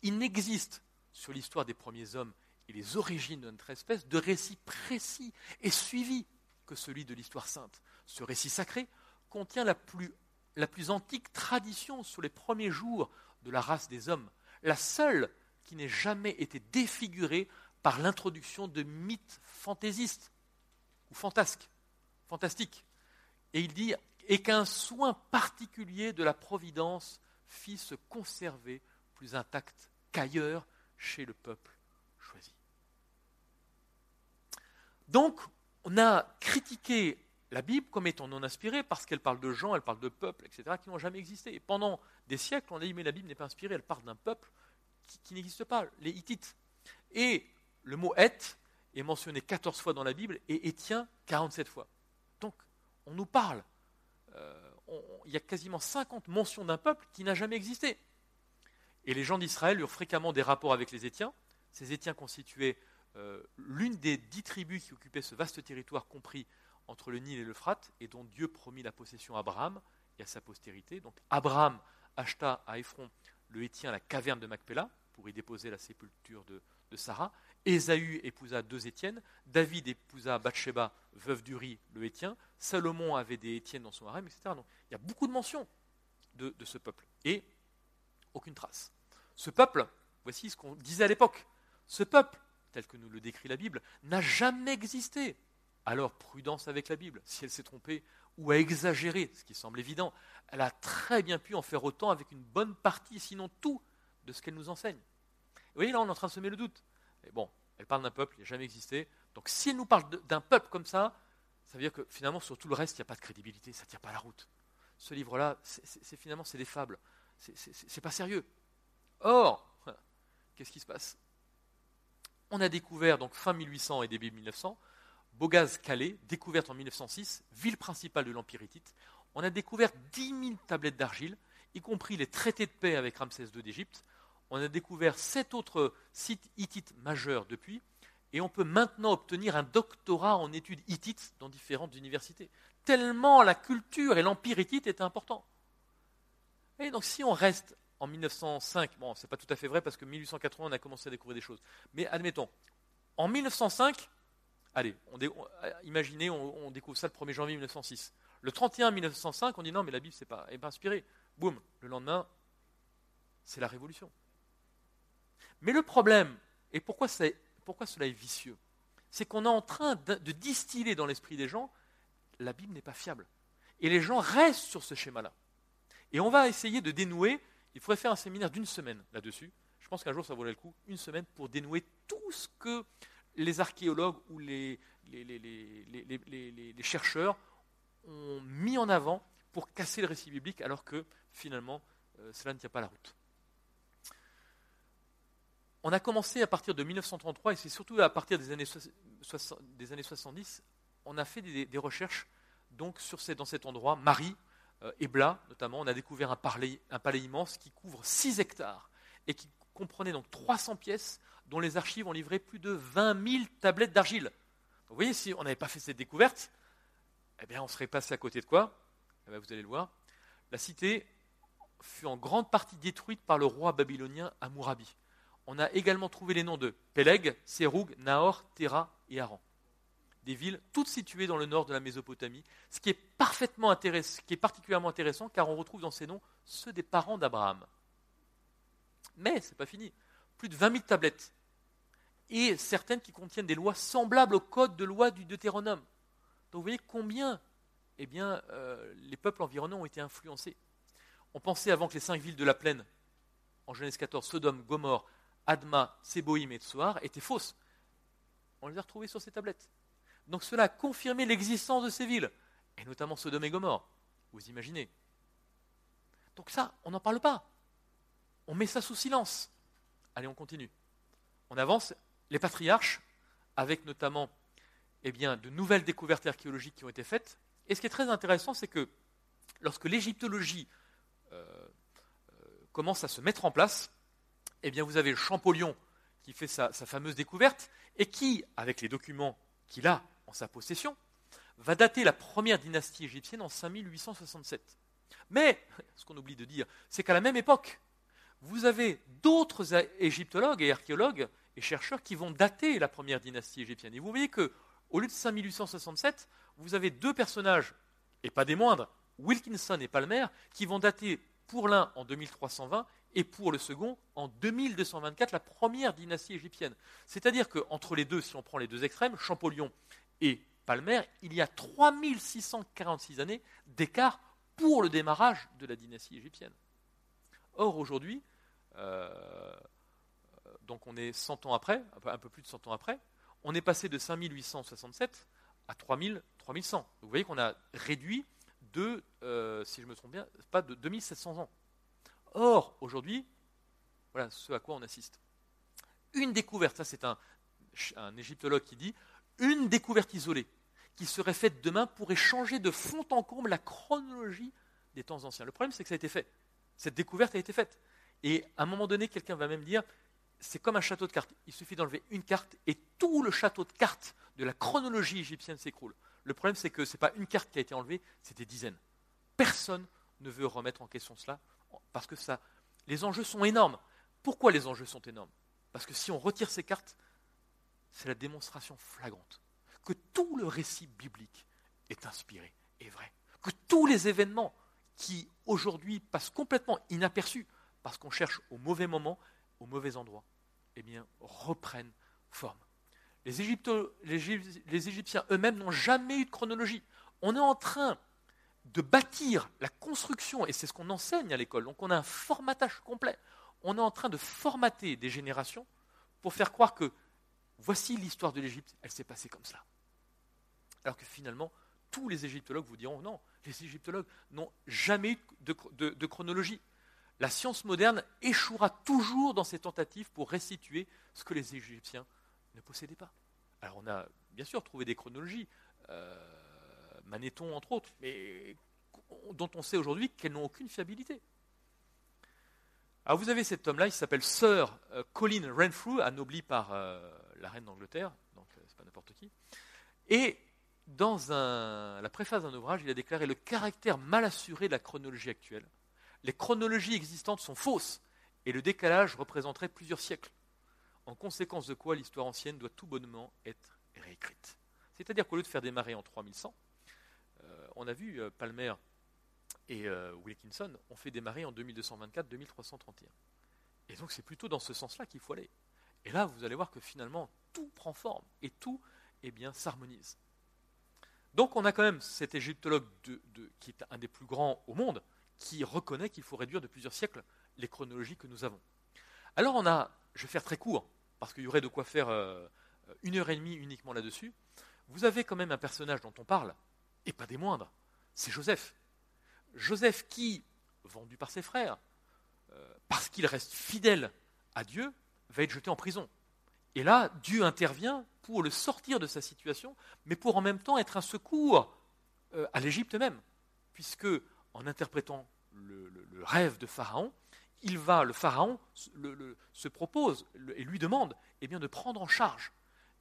il n'existe sur l'histoire des premiers hommes et les origines de notre espèce de récit précis et suivi que celui de l'histoire sainte. Ce récit sacré contient la plus, la plus antique tradition sur les premiers jours de la race des hommes, la seule qui n'ait jamais été défigurée par l'introduction de mythes fantaisistes ou fantasque, fantastique. Et il dit et qu'un soin particulier de la providence fit se conserver plus intact qu'ailleurs chez le peuple choisi. Donc, on a critiqué la Bible comme étant non inspirée parce qu'elle parle de gens, elle parle de peuples, etc., qui n'ont jamais existé. Et pendant des siècles, on a dit mais la Bible n'est pas inspirée, elle parle d'un peuple qui, n'existe pas, les Hittites. Et le mot être est mentionné 14 fois dans la Bible et Étienne 47 fois. Donc, on nous parle. Euh, il y a quasiment 50 mentions d'un peuple qui n'a jamais existé. Et les gens d'Israël eurent fréquemment des rapports avec les Étiens. Ces Étiens constituaient euh, l'une des dix tribus qui occupaient ce vaste territoire compris entre le Nil et l'Euphrate, et dont Dieu promit la possession à Abraham et à sa postérité. Donc Abraham acheta à Ephron le Hétien la caverne de Macpéla pour y déposer la sépulture de, Sarah. Ésaü épousa deux Étiennes, David épousa Bathsheba, veuve d'Uri, le Hétien, Salomon avait des Étiennes dans son harem, etc. Donc il y a beaucoup de mentions de, ce peuple, et aucune trace. Ce peuple, voici ce qu'on disait à l'époque, ce peuple, tel que nous le décrit la Bible, n'a jamais existé. Alors prudence avec la Bible, si elle s'est trompée ou a exagéré, ce qui semble évident, elle a très bien pu en faire autant avec une bonne partie, sinon tout, de ce qu'elle nous enseigne. Vous voyez, là, on est en train de semer le doute. Mais bon, elle parle d'un peuple qui n'a jamais existé. Donc si elle nous parle d'un peuple comme ça, ça veut dire que finalement, sur tout le reste, il n'y a pas de crédibilité, ça ne tient pas la route. Ce livre-là, c'est finalement, c'est des fables. C'est pas sérieux. Or, qu'est-ce qui se passe? On a découvert, donc fin 1800 et début 1900, Bogaz-Calais, découverte en 1906, ville principale de l'Empire hittite. On a découvert 10 000 tablettes d'argile, y compris les traités de paix avec Ramsès II d'Égypte, on a découvert sept autres sites hittites majeurs depuis, et on peut maintenant obtenir un doctorat en études hittites dans différentes universités. Tellement la culture et l'empire hittite étaient importants. Et donc si on reste en 1905, bon, c'est pas tout à fait vrai parce que 1880 on a commencé à découvrir des choses, mais admettons, en 1905, allez, on, imaginez, on, découvre ça le 1er janvier 1906. Le 31 1905, on dit non, mais la Bible c'est pas, pas inspirée. Boum, le lendemain, c'est la révolution. Mais le problème, et pourquoi, pourquoi cela est vicieux, c'est qu'on est en train de, distiller dans l'esprit des gens, la Bible n'est pas fiable. Et les gens restent sur ce schéma-là. Et on va essayer de dénouer, il faudrait faire un séminaire d'une semaine là-dessus. Je pense qu'un jour ça vaudrait le coup, une semaine pour dénouer tout ce que les archéologues ou les, chercheurs ont mis en avant pour casser le récit biblique alors que finalement euh, cela ne tient pas la route. On a commencé à partir de 1933 et c'est surtout à partir des années, des années 70, on a fait des, recherches dans cet endroit, Marie euh, et Blas notamment, on a découvert un palais, immense qui couvre 6 hectares et qui comprenait donc 300 pièces dont les archives ont livré plus de 20 000 tablettes d'argile. Vous voyez, si on n'avait pas fait cette découverte, eh bien, on serait passé à côté de quoi? Eh Vous allez le voir. La cité fut en grande partie détruite par le roi babylonien Amurabi. On a également trouvé les noms de Peleg, Serug, Nahor, Terah et Haran. Des villes toutes situées dans le nord de la Mésopotamie, ce qui est, parfaitement intéressant, qui est particulièrement intéressant car on retrouve dans ces noms ceux des parents d'Abraham. Mais ce n'est pas fini. Plus de 20 000 tablettes. Et certaines qui contiennent des lois semblables au code de loi du Deutéronome. Donc vous voyez combien eh bien, euh, les peuples environnants ont été influencés. On pensait avant que les cinq villes de la plaine, en Genèse 14, Sodome, Gomorre, Adma, Séboïm et Tsoar, étaient fausses. On les a retrouvées sur ces tablettes. Donc cela a confirmé l'existence de ces villes, et notamment Sodome et Gomorre. Vous imaginez Donc ça, on n'en parle pas. On met ça sous silence. Allez, on continue. On avance. Les patriarches, avec notamment eh bien, de nouvelles découvertes archéologiques qui ont été faites. Et ce qui est très intéressant, c'est que lorsque l'égyptologie euh, euh, commence à se mettre en place, eh bien, vous avez Champollion qui fait sa, sa fameuse découverte et qui, avec les documents qu'il a en sa possession, va dater la première dynastie égyptienne en 5867. Mais, ce qu'on oublie de dire, c'est qu'à la même époque, vous avez d'autres égyptologues et archéologues et chercheurs qui vont dater la première dynastie égyptienne. Et vous voyez que, au lieu de 5867, vous avez deux personnages, et pas des moindres, Wilkinson et Palmer, qui vont dater pour l'un en 2320 et pour le second en 2224, la première dynastie égyptienne. C'est-à-dire qu'entre les deux, si on prend les deux extrêmes, Champollion et Palmer, il y a 3646 années d'écart pour le démarrage de la dynastie égyptienne. Or, aujourd'hui, euh, donc on est 100 ans après, un peu plus de 100 ans après, on est passé de 5867 à 3000, 3100. vous voyez qu'on a réduit de, euh, si je me trompe bien, pas de 2700 ans. Or, aujourd'hui, voilà ce à quoi on assiste. Une découverte, ça c'est un, un égyptologue qui dit, une découverte isolée qui serait faite demain pourrait changer de fond en comble la chronologie des temps anciens. Le problème, c'est que ça a été fait. Cette découverte a été faite. Et à un moment donné, quelqu'un va même dire, c'est comme un château de cartes. Il suffit d'enlever une carte et tout le château de cartes de la chronologie égyptienne s'écroule. Le problème, c'est que ce n'est pas une carte qui a été enlevée, c'est des dizaines. Personne ne veut remettre en question cela parce que les enjeux sont énormes. Pourquoi les enjeux sont énormes? Parce que si on retire ces cartes, c'est la démonstration flagrante que tout le récit biblique est inspiré et vrai. Que tous les événements qui aujourd'hui passent complètement inaperçus parce qu'on cherche au mauvais moment, au mauvais endroit, eh bien, reprennent forme. Les, les Égyptiens eux-mêmes n'ont jamais eu de chronologie. On est en train de bâtir la construction, et c'est ce qu'on enseigne à l'école, donc on a un formatage complet. On est en train de formater des générations pour faire croire que voici l'histoire de l'Égypte, elle s'est passée comme ça. Alors que finalement, tous les égyptologues vous diront non, les égyptologues n'ont jamais eu de, chronologie. La science moderne échouera toujours dans ses tentatives pour restituer ce que les Égyptiens ne possédaient pas. Alors on a bien sûr trouvé des chronologies, euh, entre autres, mais dont on sait aujourd'hui qu'elles n'ont aucune fiabilité. Alors vous avez cet homme-là, il s'appelle Sir euh, Colin Renfrew, anobli par euh, la reine d'Angleterre, donc c'est pas n'importe qui. Et dans la préface d'un ouvrage, il a déclaré le caractère mal assuré de la chronologie actuelle. Les chronologies existantes sont fausses et le décalage représenterait plusieurs siècles. En conséquence de quoi l'histoire ancienne doit tout bonnement être réécrite. C'est-à-dire qu'au lieu de faire démarrer en 3100, euh, on a vu euh, Palmer et euh, Wilkinson ont fait démarrer en 2224-2331. Et donc c'est plutôt dans ce sens-là qu'il faut aller. Et là, vous allez voir que finalement, tout prend forme et tout eh s'harmonise. Donc on a quand même cet égyptologue qui est un des plus grands au monde, qui reconnaît qu'il faut réduire de plusieurs siècles les chronologies que nous avons. Alors on a, je vais faire très court, parce qu'il y aurait de quoi faire euh, une heure et demie uniquement là-dessus, vous avez quand même un personnage dont on parle, et pas des moindres, c'est Joseph. Joseph qui, vendu par ses frères, euh, parce qu'il reste fidèle à Dieu, va être jeté en prison. Et là, Dieu intervient pour le sortir de sa situation, mais pour en même temps être un secours euh, à l'Égypte même, puisque en interprétant le, rêve de Pharaon, il va, le Pharaon se propose et lui demande eh de prendre en charge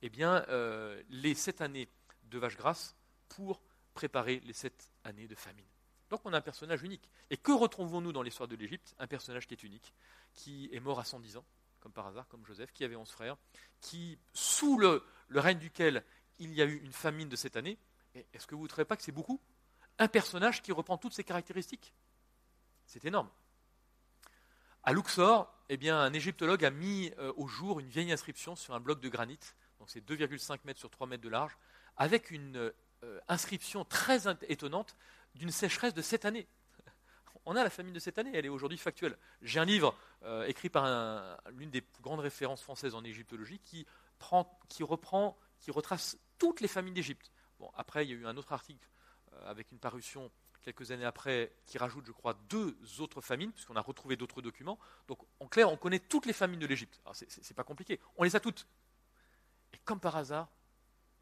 eh euh, les sept années de vache grasse pour préparer les sept années de famine. Donc on a un personnage unique. Et que retrouvons-nous dans l'histoire de l'Égypte? Un personnage qui est unique, qui est mort à 110 ans, comme par hasard, comme Joseph, qui avait 11 frères, qui, sous le, règne duquel il y a eu une famine de cette année, est-ce que vous ne trouvez pas que c'est beaucoup? Un personnage qui reprend toutes ses caractéristiques. C'est énorme. À Luxor, eh un égyptologue a mis euh, au jour une vieille inscription sur un bloc de granit, donc c'est 2,5 mètres sur 3 mètres de large, avec une euh, inscription très étonnante d'une sécheresse de cette année. On a la famine de cette année, elle est aujourd'hui factuelle. J'ai un livre euh, écrit par l'une des plus grandes références françaises en égyptologie qui, prend, qui reprend, qui retrace toutes les famines d'Égypte. Après, il y a eu un autre article euh, avec une parution quelques années après qui rajoute, je crois, deux autres famines, puisqu'on a retrouvé d'autres documents. Donc, en clair, on connaît toutes les famines de l'Égypte. Alors, c'est pas compliqué, on les a toutes. Et comme par hasard,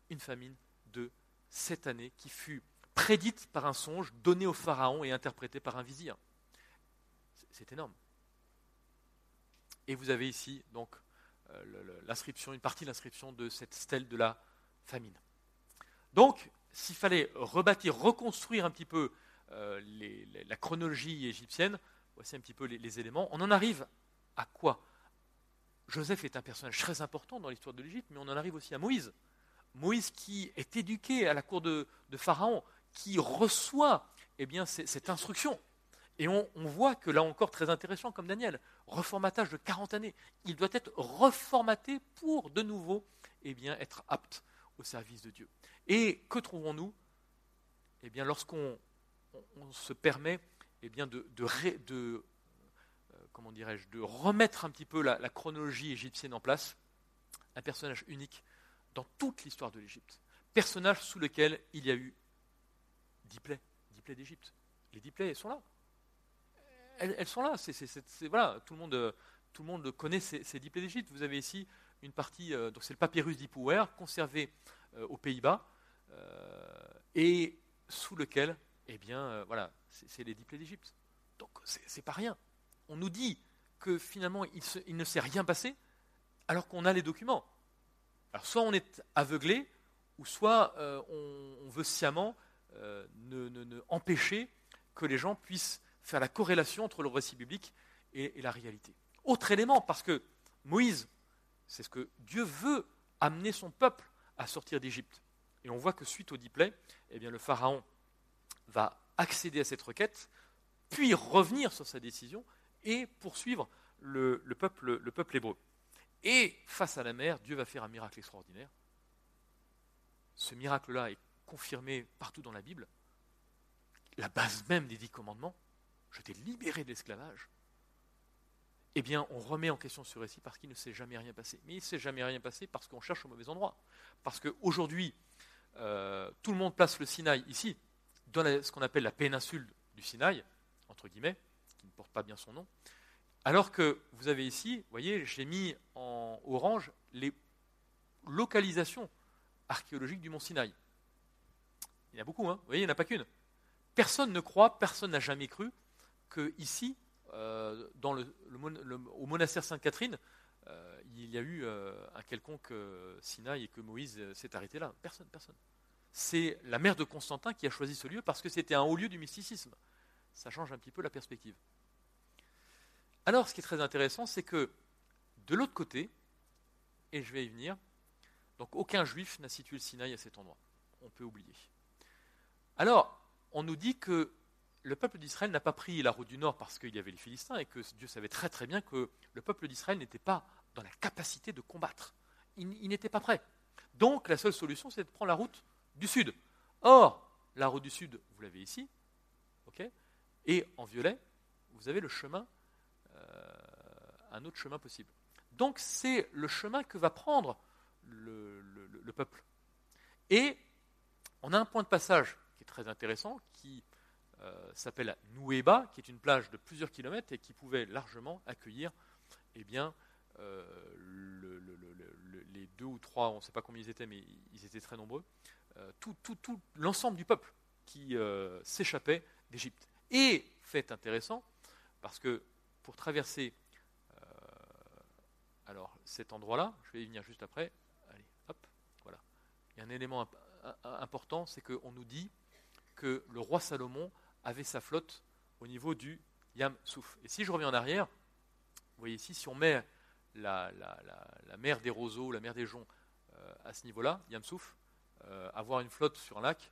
une famine de cette année qui fut prédite par un songe donné au Pharaon et interprété par un vizir. C'est énorme. Et vous avez ici donc euh, l'inscription, une partie de l'inscription de cette stèle de la famine. Donc, s'il fallait rebâtir, reconstruire un petit peu euh, la chronologie égyptienne, voici un petit peu les éléments. On en arrive à quoi? Joseph est un personnage très important dans l'histoire de l'Égypte, mais on en arrive aussi à Moïse. Moïse qui est éduqué à la cour de, Pharaon, qui reçoit eh bien, cette instruction. Et on, voit que là encore, très intéressant comme Daniel, reformatage de 40 années, il doit être reformaté pour de nouveau eh bien, être apte au service de Dieu. Et que trouvons-nous? Eh bien, Lorsqu'on se permet eh bien, de, euh, comment dirais-je, de remettre un petit peu la, la chronologie égyptienne en place, un personnage unique dans toute l'histoire de l'Égypte. Personnage sous lequel il y a eu dix plaies d'Égypte. Les elles sont là. Elles, sont là. Tout le monde, le connaît ces, dix plaies d'Égypte. Vous avez ici une partie, euh, donc c'est le papyrus d'Ipouer, conservé euh, aux Pays-Bas, euh, et sous lequel, eh bien, voilà, c'est, les dix plaies d'Égypte. Donc c'est, pas rien. On nous dit que finalement il, ne s'est rien passé, alors qu'on a les documents. Alors soit on est aveuglé, ou soit on, veut sciemment euh, ne, empêcher que les gens puissent faire la corrélation entre le récit biblique et, la réalité. Autre élément, parce que Moïse, c'est ce que Dieu veut amener son peuple à sortir d'Égypte. Et on voit que suite au diplôme, eh bien, le Pharaon va accéder à cette requête, puis revenir sur sa décision et poursuivre le, peuple, le peuple hébreu. Et face à la mer, Dieu va faire un miracle extraordinaire. Ce miracle-là est confirmé partout dans la Bible. La base même des dix commandements, je t'ai libéré de l'esclavage. Eh bien, on remet en question ce récit parce qu'il ne s'est jamais rien passé. Mais il ne s'est jamais rien passé parce qu'on cherche au mauvais endroit. Parce qu'aujourd'hui, euh, tout le monde place le Sinaï ici, dans ce qu'on appelle la péninsule du Sinaï, entre guillemets, qui ne porte pas bien son nom. Alors que vous avez ici, vous voyez, j'ai mis en orange les localisations archéologiques du mont Sinaï. Il y en a beaucoup, hein vous voyez, il n'y en a pas qu'une. Personne ne croit, personne n'a jamais cru que ici, euh, au monastère Sainte-Catherine, euh, il y a eu euh, un quelconque Sinaï et que Moïse s'est arrêté là. Personne, personne. C'est la mère de Constantin qui a choisi ce lieu parce que c'était un haut lieu du mysticisme. Ça change un petit peu la perspective. Alors, ce qui est très intéressant, c'est que de l'autre côté, et je vais y venir, donc aucun juif n'a situé le Sinaï à cet endroit. On peut oublier. Alors, on nous dit que le peuple d'Israël n'a pas pris la route du nord parce qu'il y avait les Philistins et que Dieu savait très très bien que le peuple d'Israël n'était pas dans la capacité de combattre. Il, n'était pas prêt. Donc la seule solution, c'est de prendre la route du sud. Or, la route du sud, vous l'avez ici, et en violet, vous avez le chemin un autre chemin possible. Donc c'est le chemin que va prendre le, le peuple. Et on a un point de passage très intéressant, qui euh, s'appelle Nouéba, qui est une plage de plusieurs kilomètres et qui pouvait largement accueillir eh bien, euh, les deux ou trois, on ne sait pas combien ils étaient, mais ils étaient très nombreux, euh, tout, tout l'ensemble du peuple qui s'échappait d'Égypte. Et fait intéressant, parce que pour traverser alors cet endroit-là, je vais y venir juste après, allez, hop, voilà. Il y a un élément important, c'est qu'on nous dit que le roi Salomon avait sa flotte au niveau du Yam Souf. Et si je reviens en arrière, vous voyez ici, si on met la, mer des roseaux, la mer des joncs euh, à ce niveau-là, Yam Souf, euh, avoir une flotte sur un lac,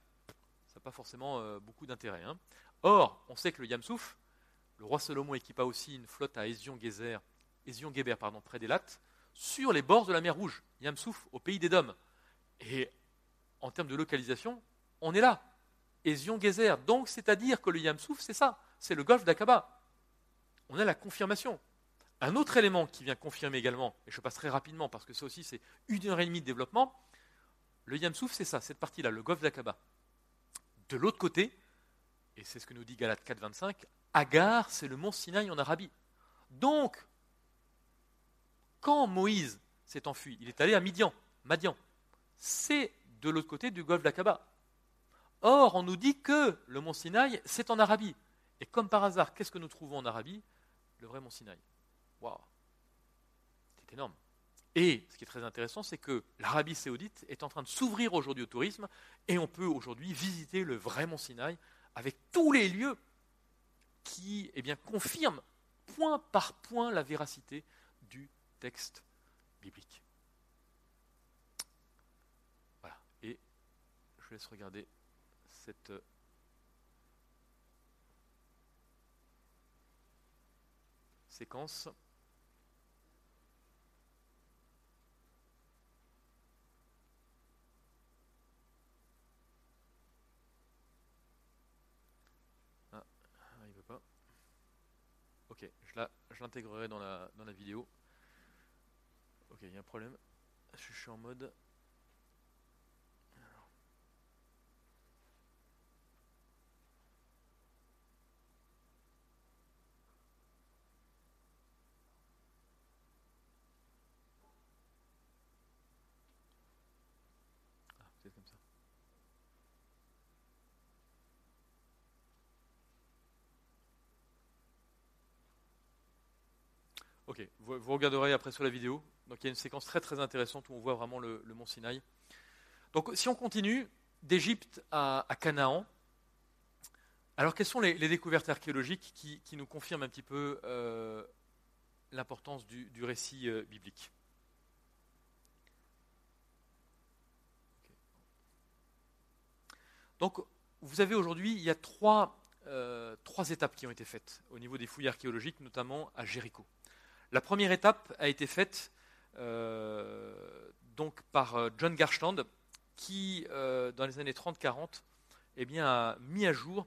ça n'a pas forcément euh, beaucoup d'intérêt. Hein. Or, on sait que le Yam Souf, le roi Salomon équipa aussi une flotte à Ezion-Geber, pardon, près des Lattes, sur les bords de la mer Rouge, Yam Souf, au pays des Dômes. Et en termes de localisation, on est là. Zion Gezer. Donc, c'est-à-dire que le Yamsouf, c'est ça, c'est le golfe d'Aqaba. On a la confirmation. Un autre élément qui vient confirmer également, et je passe très rapidement parce que ça aussi c'est une heure et demie de développement, le Yamsouf, c'est ça, cette partie-là, le golfe d'Aqaba. De l'autre côté, et c'est ce que nous dit Galate 4.25, Agar, c'est le mont Sinaï en Arabie. Donc, quand Moïse s'est enfui, il est allé à Midian, Madian. C'est de l'autre côté du golfe d'Aqaba. Or, on nous dit que le mont Sinaï, c'est en Arabie. Et comme par hasard, qu'est-ce que nous trouvons en Arabie? Le vrai mont Sinaï. Waouh C'est énorme. Et ce qui est très intéressant, c'est que l'Arabie saoudite est en train de s'ouvrir aujourd'hui au tourisme et on peut aujourd'hui visiter le vrai mont Sinaï avec tous les lieux qui eh bien, confirment point par point la véracité du texte biblique. Voilà. Et je laisse regarder cette euh, séquence. Ah, il veut pas. Ok, je l'intégrerai dans la, dans la vidéo. Ok, il y a un problème. Je suis en mode Ok, vous, regarderez après sur la vidéo. Donc il y a une séquence très très intéressante où on voit vraiment le, mont Sinaï. Donc si on continue d'Égypte à, Canaan, alors quelles sont les, découvertes archéologiques qui, nous confirment un petit peu euh, l'importance du, récit euh, biblique? Donc vous avez aujourd'hui, il y a euh, trois étapes qui ont été faites au niveau des fouilles archéologiques, notamment à Jéricho. La première étape a été faite euh, donc par euh, John Garshland, qui, euh, dans les années 30-40, eh a mis à jour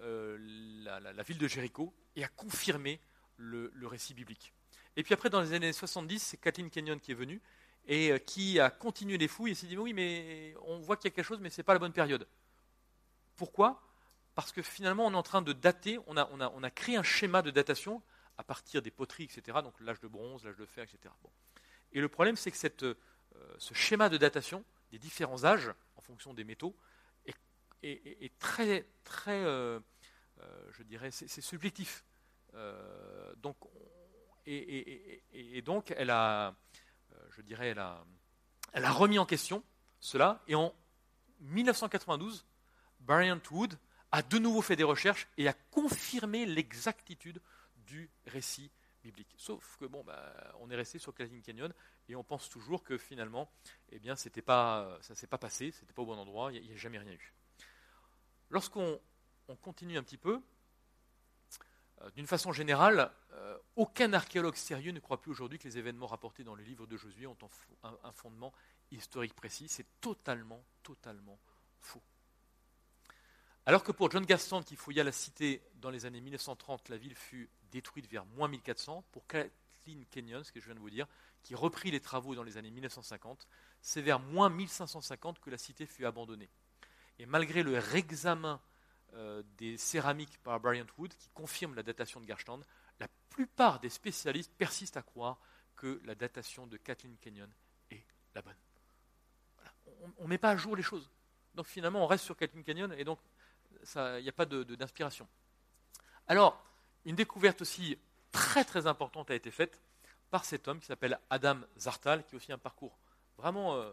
la, ville de Jéricho et a confirmé le, récit biblique. Et puis après, dans les années 70, c'est Kathleen Kenyon qui est venue et qui a continué les fouilles et s'est dit oui, mais on voit qu'il y a quelque chose, mais ce n'est pas la bonne période. Pourquoi? Parce que finalement, on est en train de dater, on a créé un schéma de datation à partir des poteries, etc., donc l'âge de bronze, l'âge de fer, etc. Et le problème, c'est que euh, ce schéma de datation des différents âges, en fonction des métaux, est, très, très euh, euh, je dirais, c'est subjectif. donc, et, donc, elle a, je dirais, elle a, elle a remis en question cela, et en 1992, Bryant Wood a de nouveau fait des recherches et a confirmé l'exactitude du récit biblique. Sauf que bon, bah, on est resté sur Calvin Canyon et on pense toujours que finalement, eh bien, c'était pas, ça s'est pas passé, c'était pas au bon endroit, il n'y a, jamais rien eu. Lorsqu'on continue un petit peu, euh, d'une façon générale, euh, aucun archéologue sérieux ne croit plus aujourd'hui que les événements rapportés dans le livre de Josué ont un fondement historique précis. C'est totalement, totalement faux. Alors que pour John Gaston, qui fouilla la cité dans les années 1930, la ville fut détruite vers moins 1400, pour Kathleen Kenyon, ce que je viens de vous dire, qui reprit les travaux dans les années 1950, c'est vers moins 1550 que la cité fut abandonnée. Et malgré le réexamen euh, des céramiques par Bryant Wood, qui confirme la datation de Gerstand, la plupart des spécialistes persistent à croire que la datation de Kathleen Kenyon est la bonne. On ne met pas à jour les choses. Donc finalement, on reste sur Kathleen Kenyon et donc il n'y a pas d'inspiration. Alors, une découverte aussi très très importante a été faite par cet homme qui s'appelle Adam Zartal, qui a aussi un parcours vraiment euh,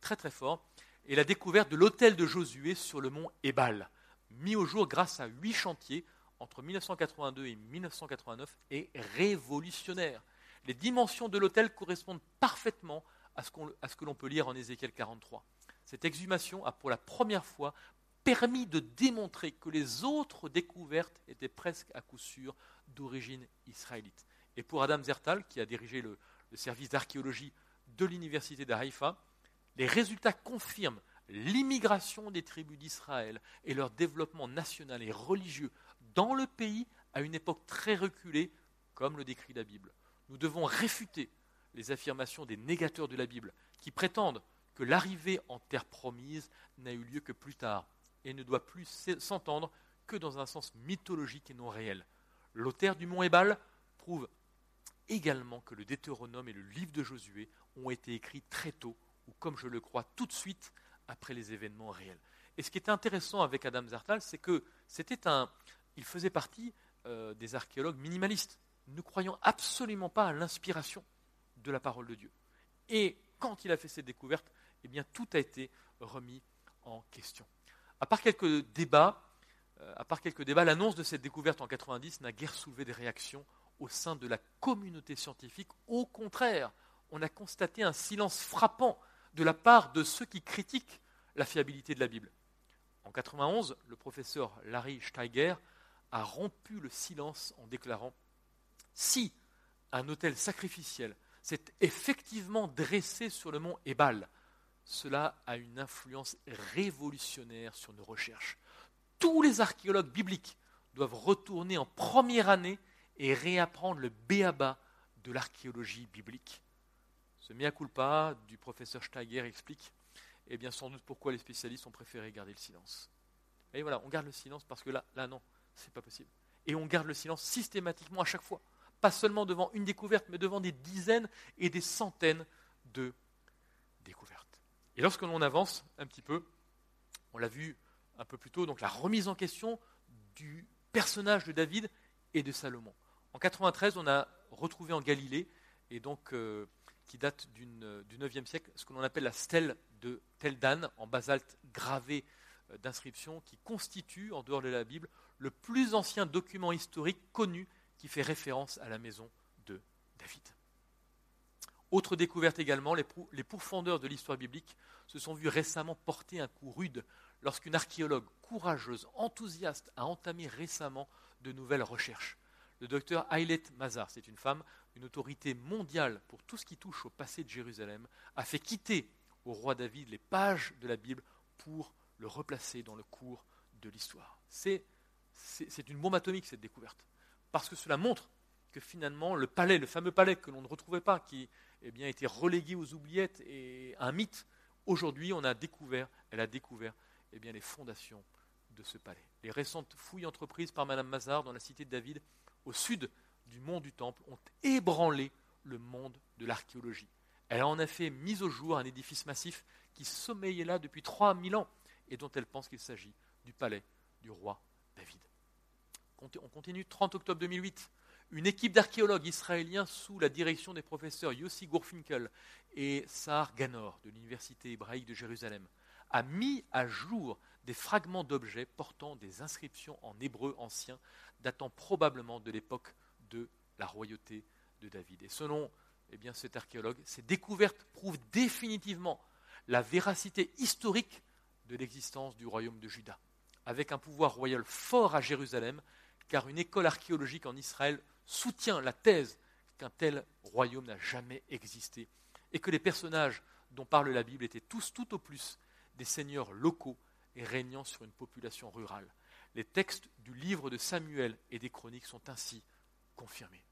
très très fort, et la découverte de l'hôtel de Josué sur le mont Ebal, mis au jour grâce à huit chantiers entre 1982 et 1989, est révolutionnaire. Les dimensions de l'hôtel correspondent parfaitement à ce, à ce que l'on peut lire en Ézéchiel 43. Cette exhumation a pour la première fois permis de démontrer que les autres découvertes étaient presque à coup sûr d'origine israélite. Et pour Adam Zertal, qui a dirigé le, service d'archéologie de l'université d'Haïfa, les résultats confirment l'immigration des tribus d'Israël et leur développement national et religieux dans le pays à une époque très reculée, comme le décrit la Bible. Nous devons réfuter les affirmations des négateurs de la Bible, qui prétendent que l'arrivée en terre promise n'a eu lieu que plus tard, et ne doit plus s'entendre que dans un sens mythologique et non réel. L'auteur du mont Ébal prouve également que le Deutéronome et le livre de Josué ont été écrits très tôt, ou comme je le crois, tout de suite après les événements réels. Et ce qui est intéressant avec Adam Zartal, c'est que c'était un, il faisait partie euh, des archéologues minimalistes, ne croyant absolument pas à l'inspiration de la parole de Dieu. Et quand il a fait cette découverte, eh bien tout a été remis en question. À part quelques débats, euh, à part quelques débats, l'annonce de cette découverte en 90 n'a guère soulevé des réactions au sein de la communauté scientifique. Au contraire, on a constaté un silence frappant de la part de ceux qui critiquent la fiabilité de la Bible. En 91, le professeur Larry Steiger a rompu le silence en déclarant Si un autel sacrificiel s'est effectivement dressé sur le mont Ebal, cela a une influence révolutionnaire sur nos recherches. Tous les archéologues bibliques doivent retourner en première année et réapprendre le béaba de l'archéologie biblique. Ce mea culpa du professeur Steiger explique eh bien sans doute pourquoi les spécialistes ont préféré garder le silence. Et voilà, on garde le silence parce que là, là non, c'est pas possible. Et on garde le silence systématiquement à chaque fois. Pas seulement devant une découverte, mais devant des dizaines et des centaines de découvertes. Et lorsque l'on avance un petit peu, on l'a vu un peu plus tôt, donc la remise en question du personnage de David et de Salomon. En 93, on a retrouvé en Galilée, et donc euh, qui date du IXe siècle, ce que l'on appelle la stèle de Teldan en basalte gravé euh, d'inscription, qui constitue, en dehors de la Bible, le plus ancien document historique connu qui fait référence à la maison de David. Autre découverte également, les, pourfendeurs de l'histoire biblique se sont vus récemment porter un coup rude lorsqu'une archéologue courageuse, enthousiaste, a entamé récemment de nouvelles recherches. Le docteur Ailet Mazar, c'est une femme, une autorité mondiale pour tout ce qui touche au passé de Jérusalem, a fait quitter au roi David les pages de la Bible pour le replacer dans le cours de l'histoire. C'est une bombe atomique cette découverte, parce que cela montre que finalement le palais, le fameux palais que l'on ne retrouvait pas, qui eh bien, été relégué aux oubliettes et un mythe. Aujourd'hui, on a découvert, elle a découvert eh bien, les fondations de ce palais. Les récentes fouilles entreprises par Madame Mazar dans la cité de David, au sud du mont du Temple, ont ébranlé le monde de l'archéologie. Elle a en effet mis au jour un édifice massif qui sommeillait là depuis 3000 ans et dont elle pense qu'il s'agit du palais du roi David. On continue 30 octobre 2008 une équipe d'archéologues israéliens sous la direction des professeurs Yossi Gourfinkel et Sahar Ganor de l'Université hébraïque de Jérusalem a mis à jour des fragments d'objets portant des inscriptions en hébreu ancien datant probablement de l'époque de la royauté de David. Et selon eh cet archéologue, ces découvertes prouvent définitivement la véracité historique de l'existence du royaume de Juda, avec un pouvoir royal fort à Jérusalem, car une école archéologique en Israël soutient la thèse qu'un tel royaume n'a jamais existé et que les personnages dont parle la Bible étaient tous tout au plus des seigneurs locaux et régnant sur une population rurale. Les textes du livre de Samuel et des chroniques sont ainsi confirmés.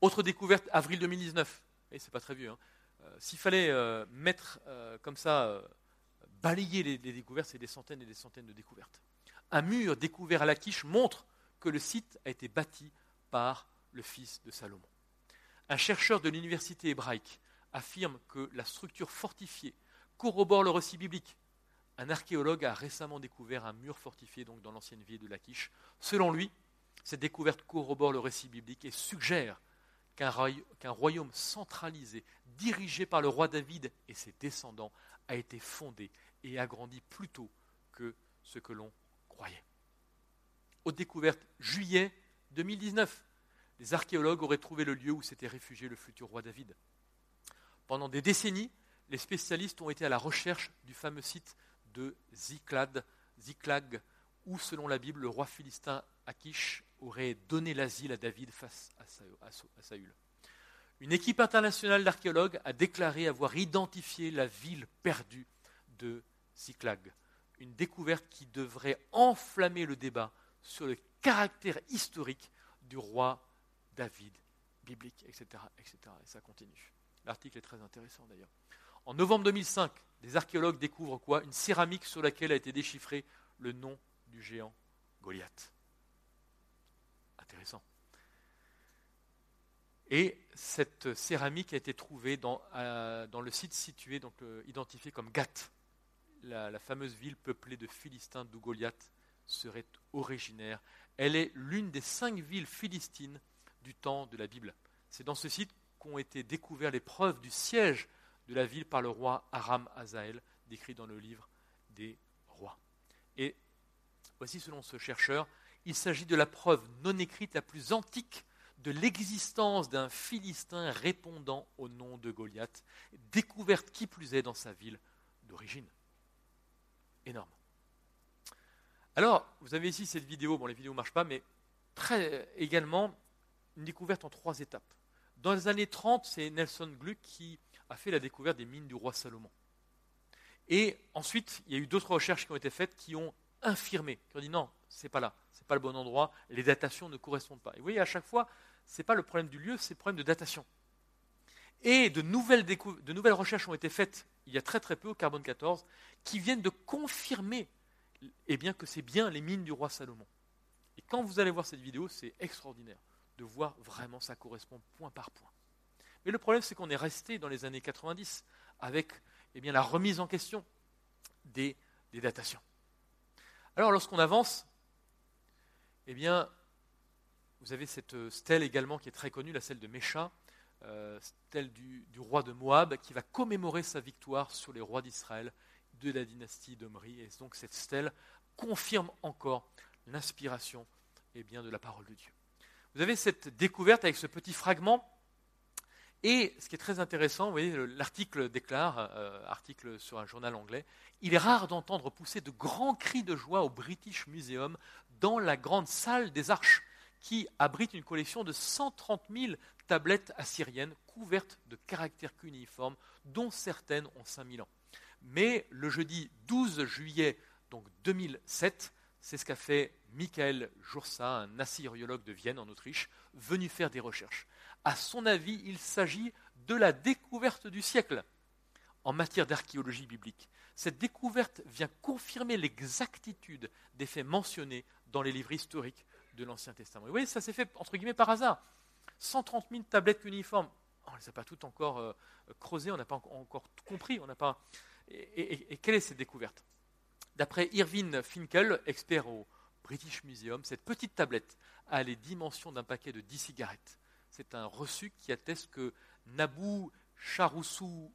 Autre découverte, avril 2019. Et c'est pas très vieux. Hein. Euh, s'il fallait euh, mettre euh, comme ça, balayer les, les découvertes, c'est des centaines et des centaines de découvertes. Un mur découvert à la quiche montre que le site a été bâti par le fils de Salomon. Un chercheur de l'université hébraïque affirme que la structure fortifiée corrobore le récit biblique. Un archéologue a récemment découvert un mur fortifié donc dans l'ancienne ville de Lachish. Selon lui, cette découverte corrobore le récit biblique et suggère qu'un royaume centralisé, dirigé par le roi David et ses descendants, a été fondé et agrandi plus tôt que ce que l'on croyait. Aux découvertes juillet 2019, les archéologues auraient trouvé le lieu où s'était réfugié le futur roi David. Pendant des décennies, les spécialistes ont été à la recherche du fameux site de Ziklag, où, selon la Bible, le roi philistin Akish aurait donné l'asile à David face à Saül. Une équipe internationale d'archéologues a déclaré avoir identifié la ville perdue de Ziklag, une découverte qui devrait enflammer le débat sur le caractère historique du roi David biblique, etc. etc. Et ça continue. L'article est très intéressant d'ailleurs. En novembre 2005, des archéologues découvrent quoi? Une céramique sur laquelle a été déchiffré le nom du géant Goliath. Intéressant. Et cette céramique a été trouvée dans, euh, dans le site situé, donc euh, identifié comme Gath, la, la, fameuse ville peuplée de Philistins d'où Goliath serait originaire. Elle est l'une des cinq villes philistines du temps de la Bible. C'est dans ce site qu'ont été découverts les preuves du siège de la ville par le roi Aram Azaël, décrit dans le livre des rois. Et voici, selon ce chercheur, il s'agit de la preuve non écrite la plus antique de l'existence d'un Philistin répondant au nom de Goliath, découverte qui plus est dans sa ville d'origine. Énorme. Alors, vous avez ici cette vidéo, bon les vidéos ne marchent pas, mais très également une découverte en trois étapes. Dans les années 30, c'est Nelson Gluck qui a fait la découverte des mines du roi Salomon. Et ensuite, il y a eu d'autres recherches qui ont été faites qui ont infirmé, qui ont dit non, c'est pas là, c'est pas le bon endroit, les datations ne correspondent pas. Et vous voyez, à chaque fois, ce n'est pas le problème du lieu, c'est le problème de datation. Et de nouvelles, de nouvelles recherches ont été faites il y a très très peu au carbone 14 qui viennent de confirmer eh bien, que c'est bien les mines du roi Salomon. Et quand vous allez voir cette vidéo, c'est extraordinaire de voir vraiment ça correspond point par point. Mais le problème, c'est qu'on est resté dans les années 90 avec eh bien, la remise en question des, datations. Alors, lorsqu'on avance, eh bien, vous avez cette stèle également qui est très connue, la stèle de Mécha, euh, stèle du, du, roi de Moab, qui va commémorer sa victoire sur les rois d'Israël de la dynastie d'Omri. Et donc cette stèle confirme encore l'inspiration eh de la parole de Dieu. Vous avez cette découverte avec ce petit fragment. Et ce qui est très intéressant, vous voyez, l'article déclare, euh, article sur un journal anglais, il est rare d'entendre pousser de grands cris de joie au British Museum dans la grande salle des arches, qui abrite une collection de 130 000 tablettes assyriennes couvertes de caractères cuniformes, dont certaines ont 5000 ans. Mais le jeudi 12 juillet donc 2007, c'est ce qu'a fait Michael Joursa, un assyriologue de Vienne en Autriche, venu faire des recherches. À son avis, il s'agit de la découverte du siècle en matière d'archéologie biblique. Cette découverte vient confirmer l'exactitude des faits mentionnés dans les livres historiques de l'Ancien Testament. vous voyez, ça s'est fait entre guillemets par hasard. 130 000 tablettes uniformes. On ne les a pas toutes encore euh, creusées, on n'a pas encore tout compris. On n'a pas... Et, quelle est cette découverte? D'après Irving Finkel, expert au British Museum, cette petite tablette a les dimensions d'un paquet de 10 cigarettes. C'est un reçu qui atteste que Nabu Charoussou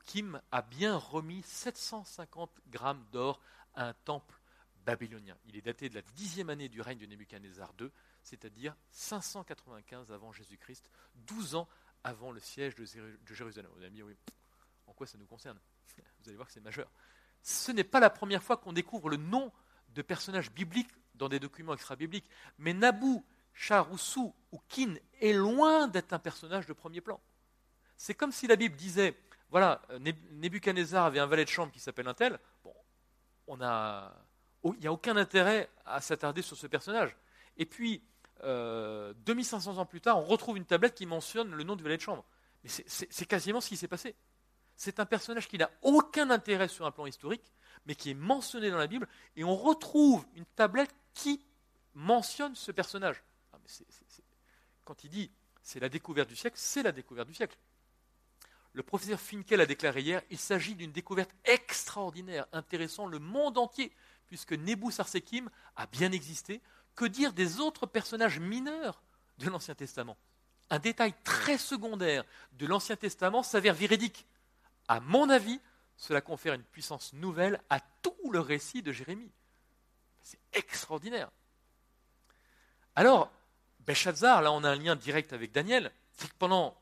Kim a bien remis 750 grammes d'or à un temple babylonien. Il est daté de la dixième année du règne de Nebuchadnezzar II, c'est-à-dire 595 avant Jésus-Christ, 12 ans avant le siège de Jérusalem. Oui, en quoi ça nous concerne? Vous allez voir que c'est majeur ce n'est pas la première fois qu'on découvre le nom de personnages bibliques dans des documents extra-bibliques. Mais Nabou, Charoussou ou Kin est loin d'être un personnage de premier plan. C'est comme si la Bible disait voilà, Nebuchadnezzar avait un valet de chambre qui s'appelle un tel. Bon, on a, il n'y a aucun intérêt à s'attarder sur ce personnage. Et puis, 2500 ans plus tard, on retrouve une tablette qui mentionne le nom du valet de chambre. Mais c'est quasiment ce qui s'est passé. C'est un personnage qui n'a aucun intérêt sur un plan historique, mais qui est mentionné dans la Bible, et on retrouve une tablette qui mentionne ce personnage. Ah, quand il dit c'est la découverte du siècle, c'est la découverte du siècle. Le professeur Finkel a déclaré hier il s'agit d'une découverte extraordinaire, intéressant le monde entier, puisque Sarsekim a bien existé. Que dire des autres personnages mineurs de l'Ancien Testament? Un détail très secondaire de l'Ancien Testament s'avère véridique. À mon avis, cela confère une puissance nouvelle à tout le récit de Jérémie. C'est extraordinaire. Alors, Belshazzar, là on a un lien direct avec Daniel, c'est que pendant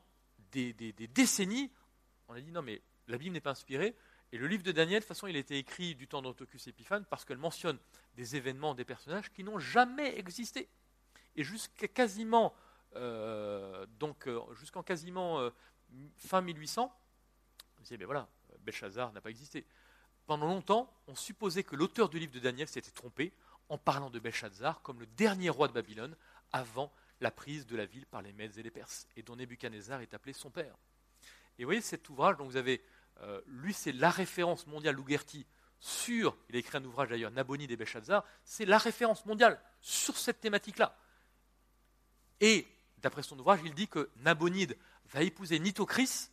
des, décennies, on a dit non mais la Bible n'est pas inspirée, et le livre de Daniel, de toute façon, il a été écrit du temps d'Antiochus Épiphane parce qu'elle mentionne des événements, des personnages qui n'ont jamais existé. Et jusqu'à quasiment, euh, donc euh, jusqu'en quasiment euh, fin 1800, on disait, ben voilà, Belshazzar n'a pas existé. Pendant longtemps, on supposait que l'auteur du livre de Daniel s'était trompé en parlant de Belshazzar comme le dernier roi de Babylone avant la prise de la ville par les Mèdes et les Perses, et dont Nebuchadnezzar est appelé son père. Et vous voyez cet ouvrage, dont vous avez, euh, lui c'est la référence mondiale, Lougerti, sur, il a écrit un ouvrage d'ailleurs, Nabonide et Belshazzar, c'est la référence mondiale sur cette thématique-là. Et d'après son ouvrage, il dit que Nabonide va épouser Nitocris,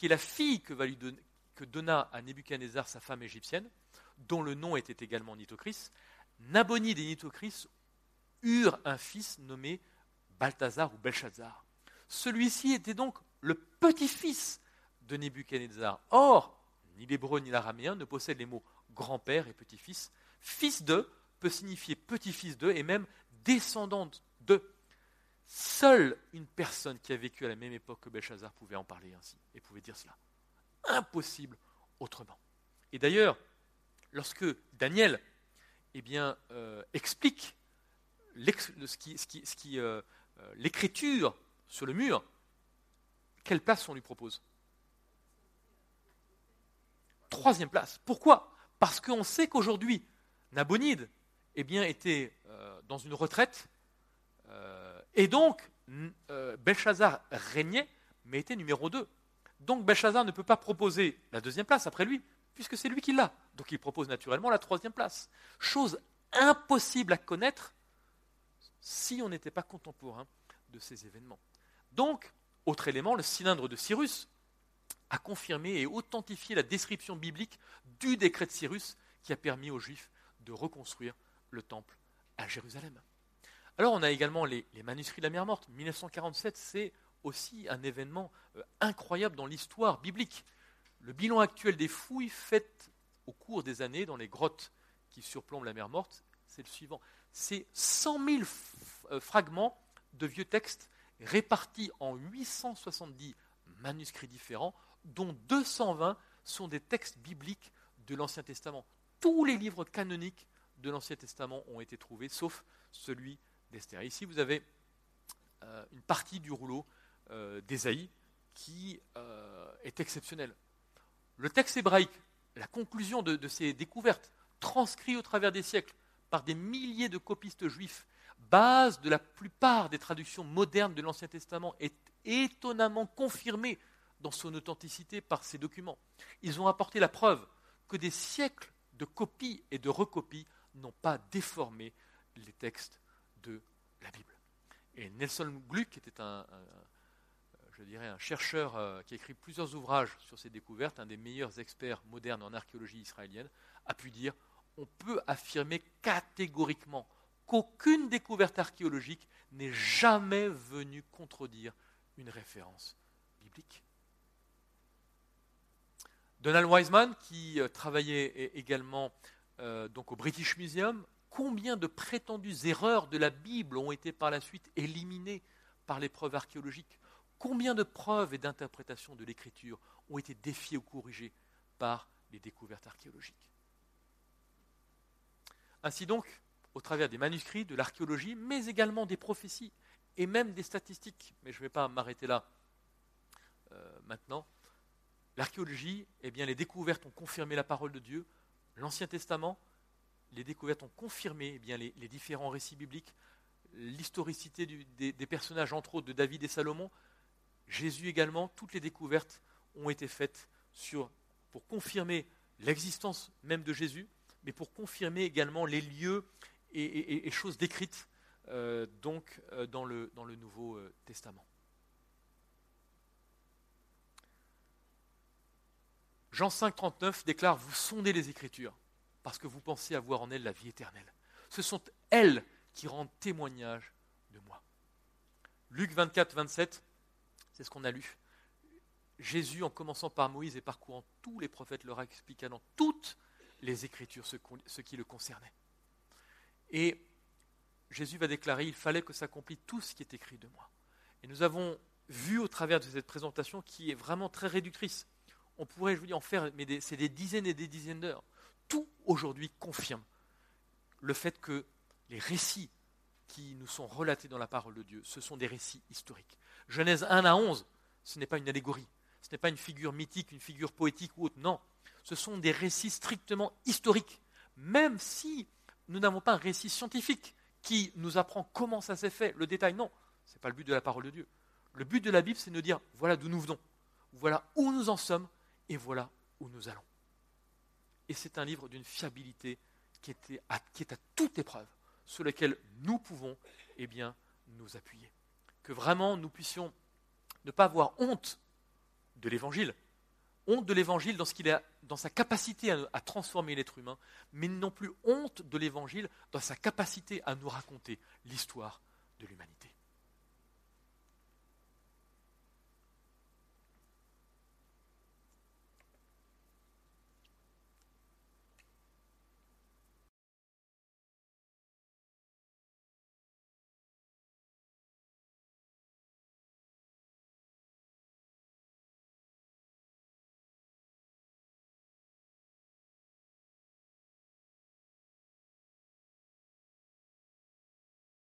qui est la fille que, donna à Nebuchadnezzar sa femme égyptienne, dont le nom était également Nitocris. Nabonide et Nitocris eurent un fils nommé Balthazar ou Belshazzar. Celui-ci était donc le petit-fils de Nebuchadnezzar. Or, ni l'hébreu ni l'araméen ne possèdent les mots grand-père et petit-fils. Fils de peut signifier petit-fils de et même descendante de. Seule une personne qui a vécu à la même époque que Belshazzar pouvait en parler ainsi et pouvait dire cela. Impossible autrement. Et d'ailleurs, lorsque Daniel eh euh, explique euh, euh, l'écriture sur le mur, quelle place on lui propose? Troisième place. Pourquoi? Parce qu'on sait qu'aujourd'hui, Nabonide eh était dans une retraite, et donc Belshazzar régnait, mais était numéro 2. Donc Belshazzar ne peut pas proposer la deuxième place après lui, puisque c'est lui qui l'a. Donc il propose naturellement la troisième place. Chose impossible à connaître si on n'était pas contemporain de ces événements. Donc, autre élément, le cylindre de Cyrus a confirmé et authentifié la description biblique du décret de Cyrus qui a permis aux Juifs de reconstruire le temple à Jérusalem. Alors on a également les, manuscrits de la mer morte. 1947, c'est aussi un événement euh, incroyable dans l'histoire biblique. Le bilan actuel des fouilles faites au cours des années dans les grottes qui surplombent la mer morte, c'est le suivant c'est 100 000 euh, fragments de vieux textes répartis en 870 manuscrits différents, dont 220 sont des textes bibliques de l'Ancien Testament. Tous les livres canoniques de l'Ancien Testament ont été trouvés, sauf celui Ici, vous avez euh, une partie du rouleau euh, d'Ésaïe qui est exceptionnel. Le texte hébraïque, la conclusion de ces découvertes, transcrit au travers des siècles, par des milliers de copistes juifs, base de la plupart des traductions modernes de l'Ancien Testament, est étonnamment confirmée dans son authenticité par ces documents. Ils ont apporté la preuve que des siècles de copies et de recopies n'ont pas déformé les textes de la Bible. Et Nelson Gluck, qui était un, je dirais un chercheur euh, qui a écrit plusieurs ouvrages sur ces découvertes, un des meilleurs experts modernes en archéologie israélienne, a pu dire on peut affirmer catégoriquement qu'aucune découverte archéologique n'est jamais venue contredire une référence biblique. Donald Wiseman, qui euh, travaillait également euh, donc au British Museum, combien de prétendues erreurs de la Bible ont été par la suite éliminées par les preuves archéologiques Combien de preuves et d'interprétations de l'écriture ont été défiées ou corrigées par les découvertes archéologiques? Ainsi donc, au travers des manuscrits, de l'archéologie, mais également des prophéties et même des statistiques, mais je ne vais pas m'arrêter là euh, maintenant, l'archéologie, eh bien, les découvertes ont confirmé la parole de Dieu, l'Ancien Testament, les découvertes ont confirmé eh les, différents récits bibliques, l'historicité des, personnages, entre autres de David et Salomon, Jésus également, toutes les découvertes ont été faites pour confirmer l'existence même de Jésus, mais pour confirmer également les lieux et, choses décrites euh, euh, dans, le, dans le Nouveau euh, Testament. Jean 5, 39 déclare Vous sondez les Écritures parce que vous pensez avoir en elles la vie éternelle. Ce sont elles qui rendent témoignage de moi. Luc 24, 27, c'est ce qu'on a lu. Jésus, en commençant par Moïse et parcourant tous les prophètes, leur expliqua dans toutes les Écritures ce, ce qui le concernait. Et Jésus va déclarer, il fallait que s'accomplisse tout ce qui est écrit de moi. Et nous avons vu au travers de cette présentation qui est vraiment très réductrice. On pourrait, je vous dis, en faire, mais c'est des dizaines et des dizaines d'heures. Tout aujourd'hui confirme le fait que les récits qui nous sont relatés dans la parole de Dieu, ce sont des récits historiques. Genèse 1 à 11, ce n'est pas une allégorie, ce n'est pas une figure mythique, une figure poétique ou autre, non. Ce sont des récits strictement historiques, même si nous n'avons pas un récit scientifique qui nous apprend comment ça s'est fait, le détail, non. Ce n'est pas le but de la parole de Dieu. Le but de la Bible, c'est de nous dire, voilà d'où nous venons, voilà où nous en sommes, et voilà où nous allons. Et c'est un livre d'une fiabilité qui, est à toute épreuve, sur laquelle nous pouvons eh bien, nous appuyer. Que vraiment nous puissions ne pas avoir honte de l'Évangile, honte de l'Évangile dans sa capacité à, transformer l'être humain, mais non plus honte de l'Évangile dans sa capacité à nous raconter l'histoire de l'humanité.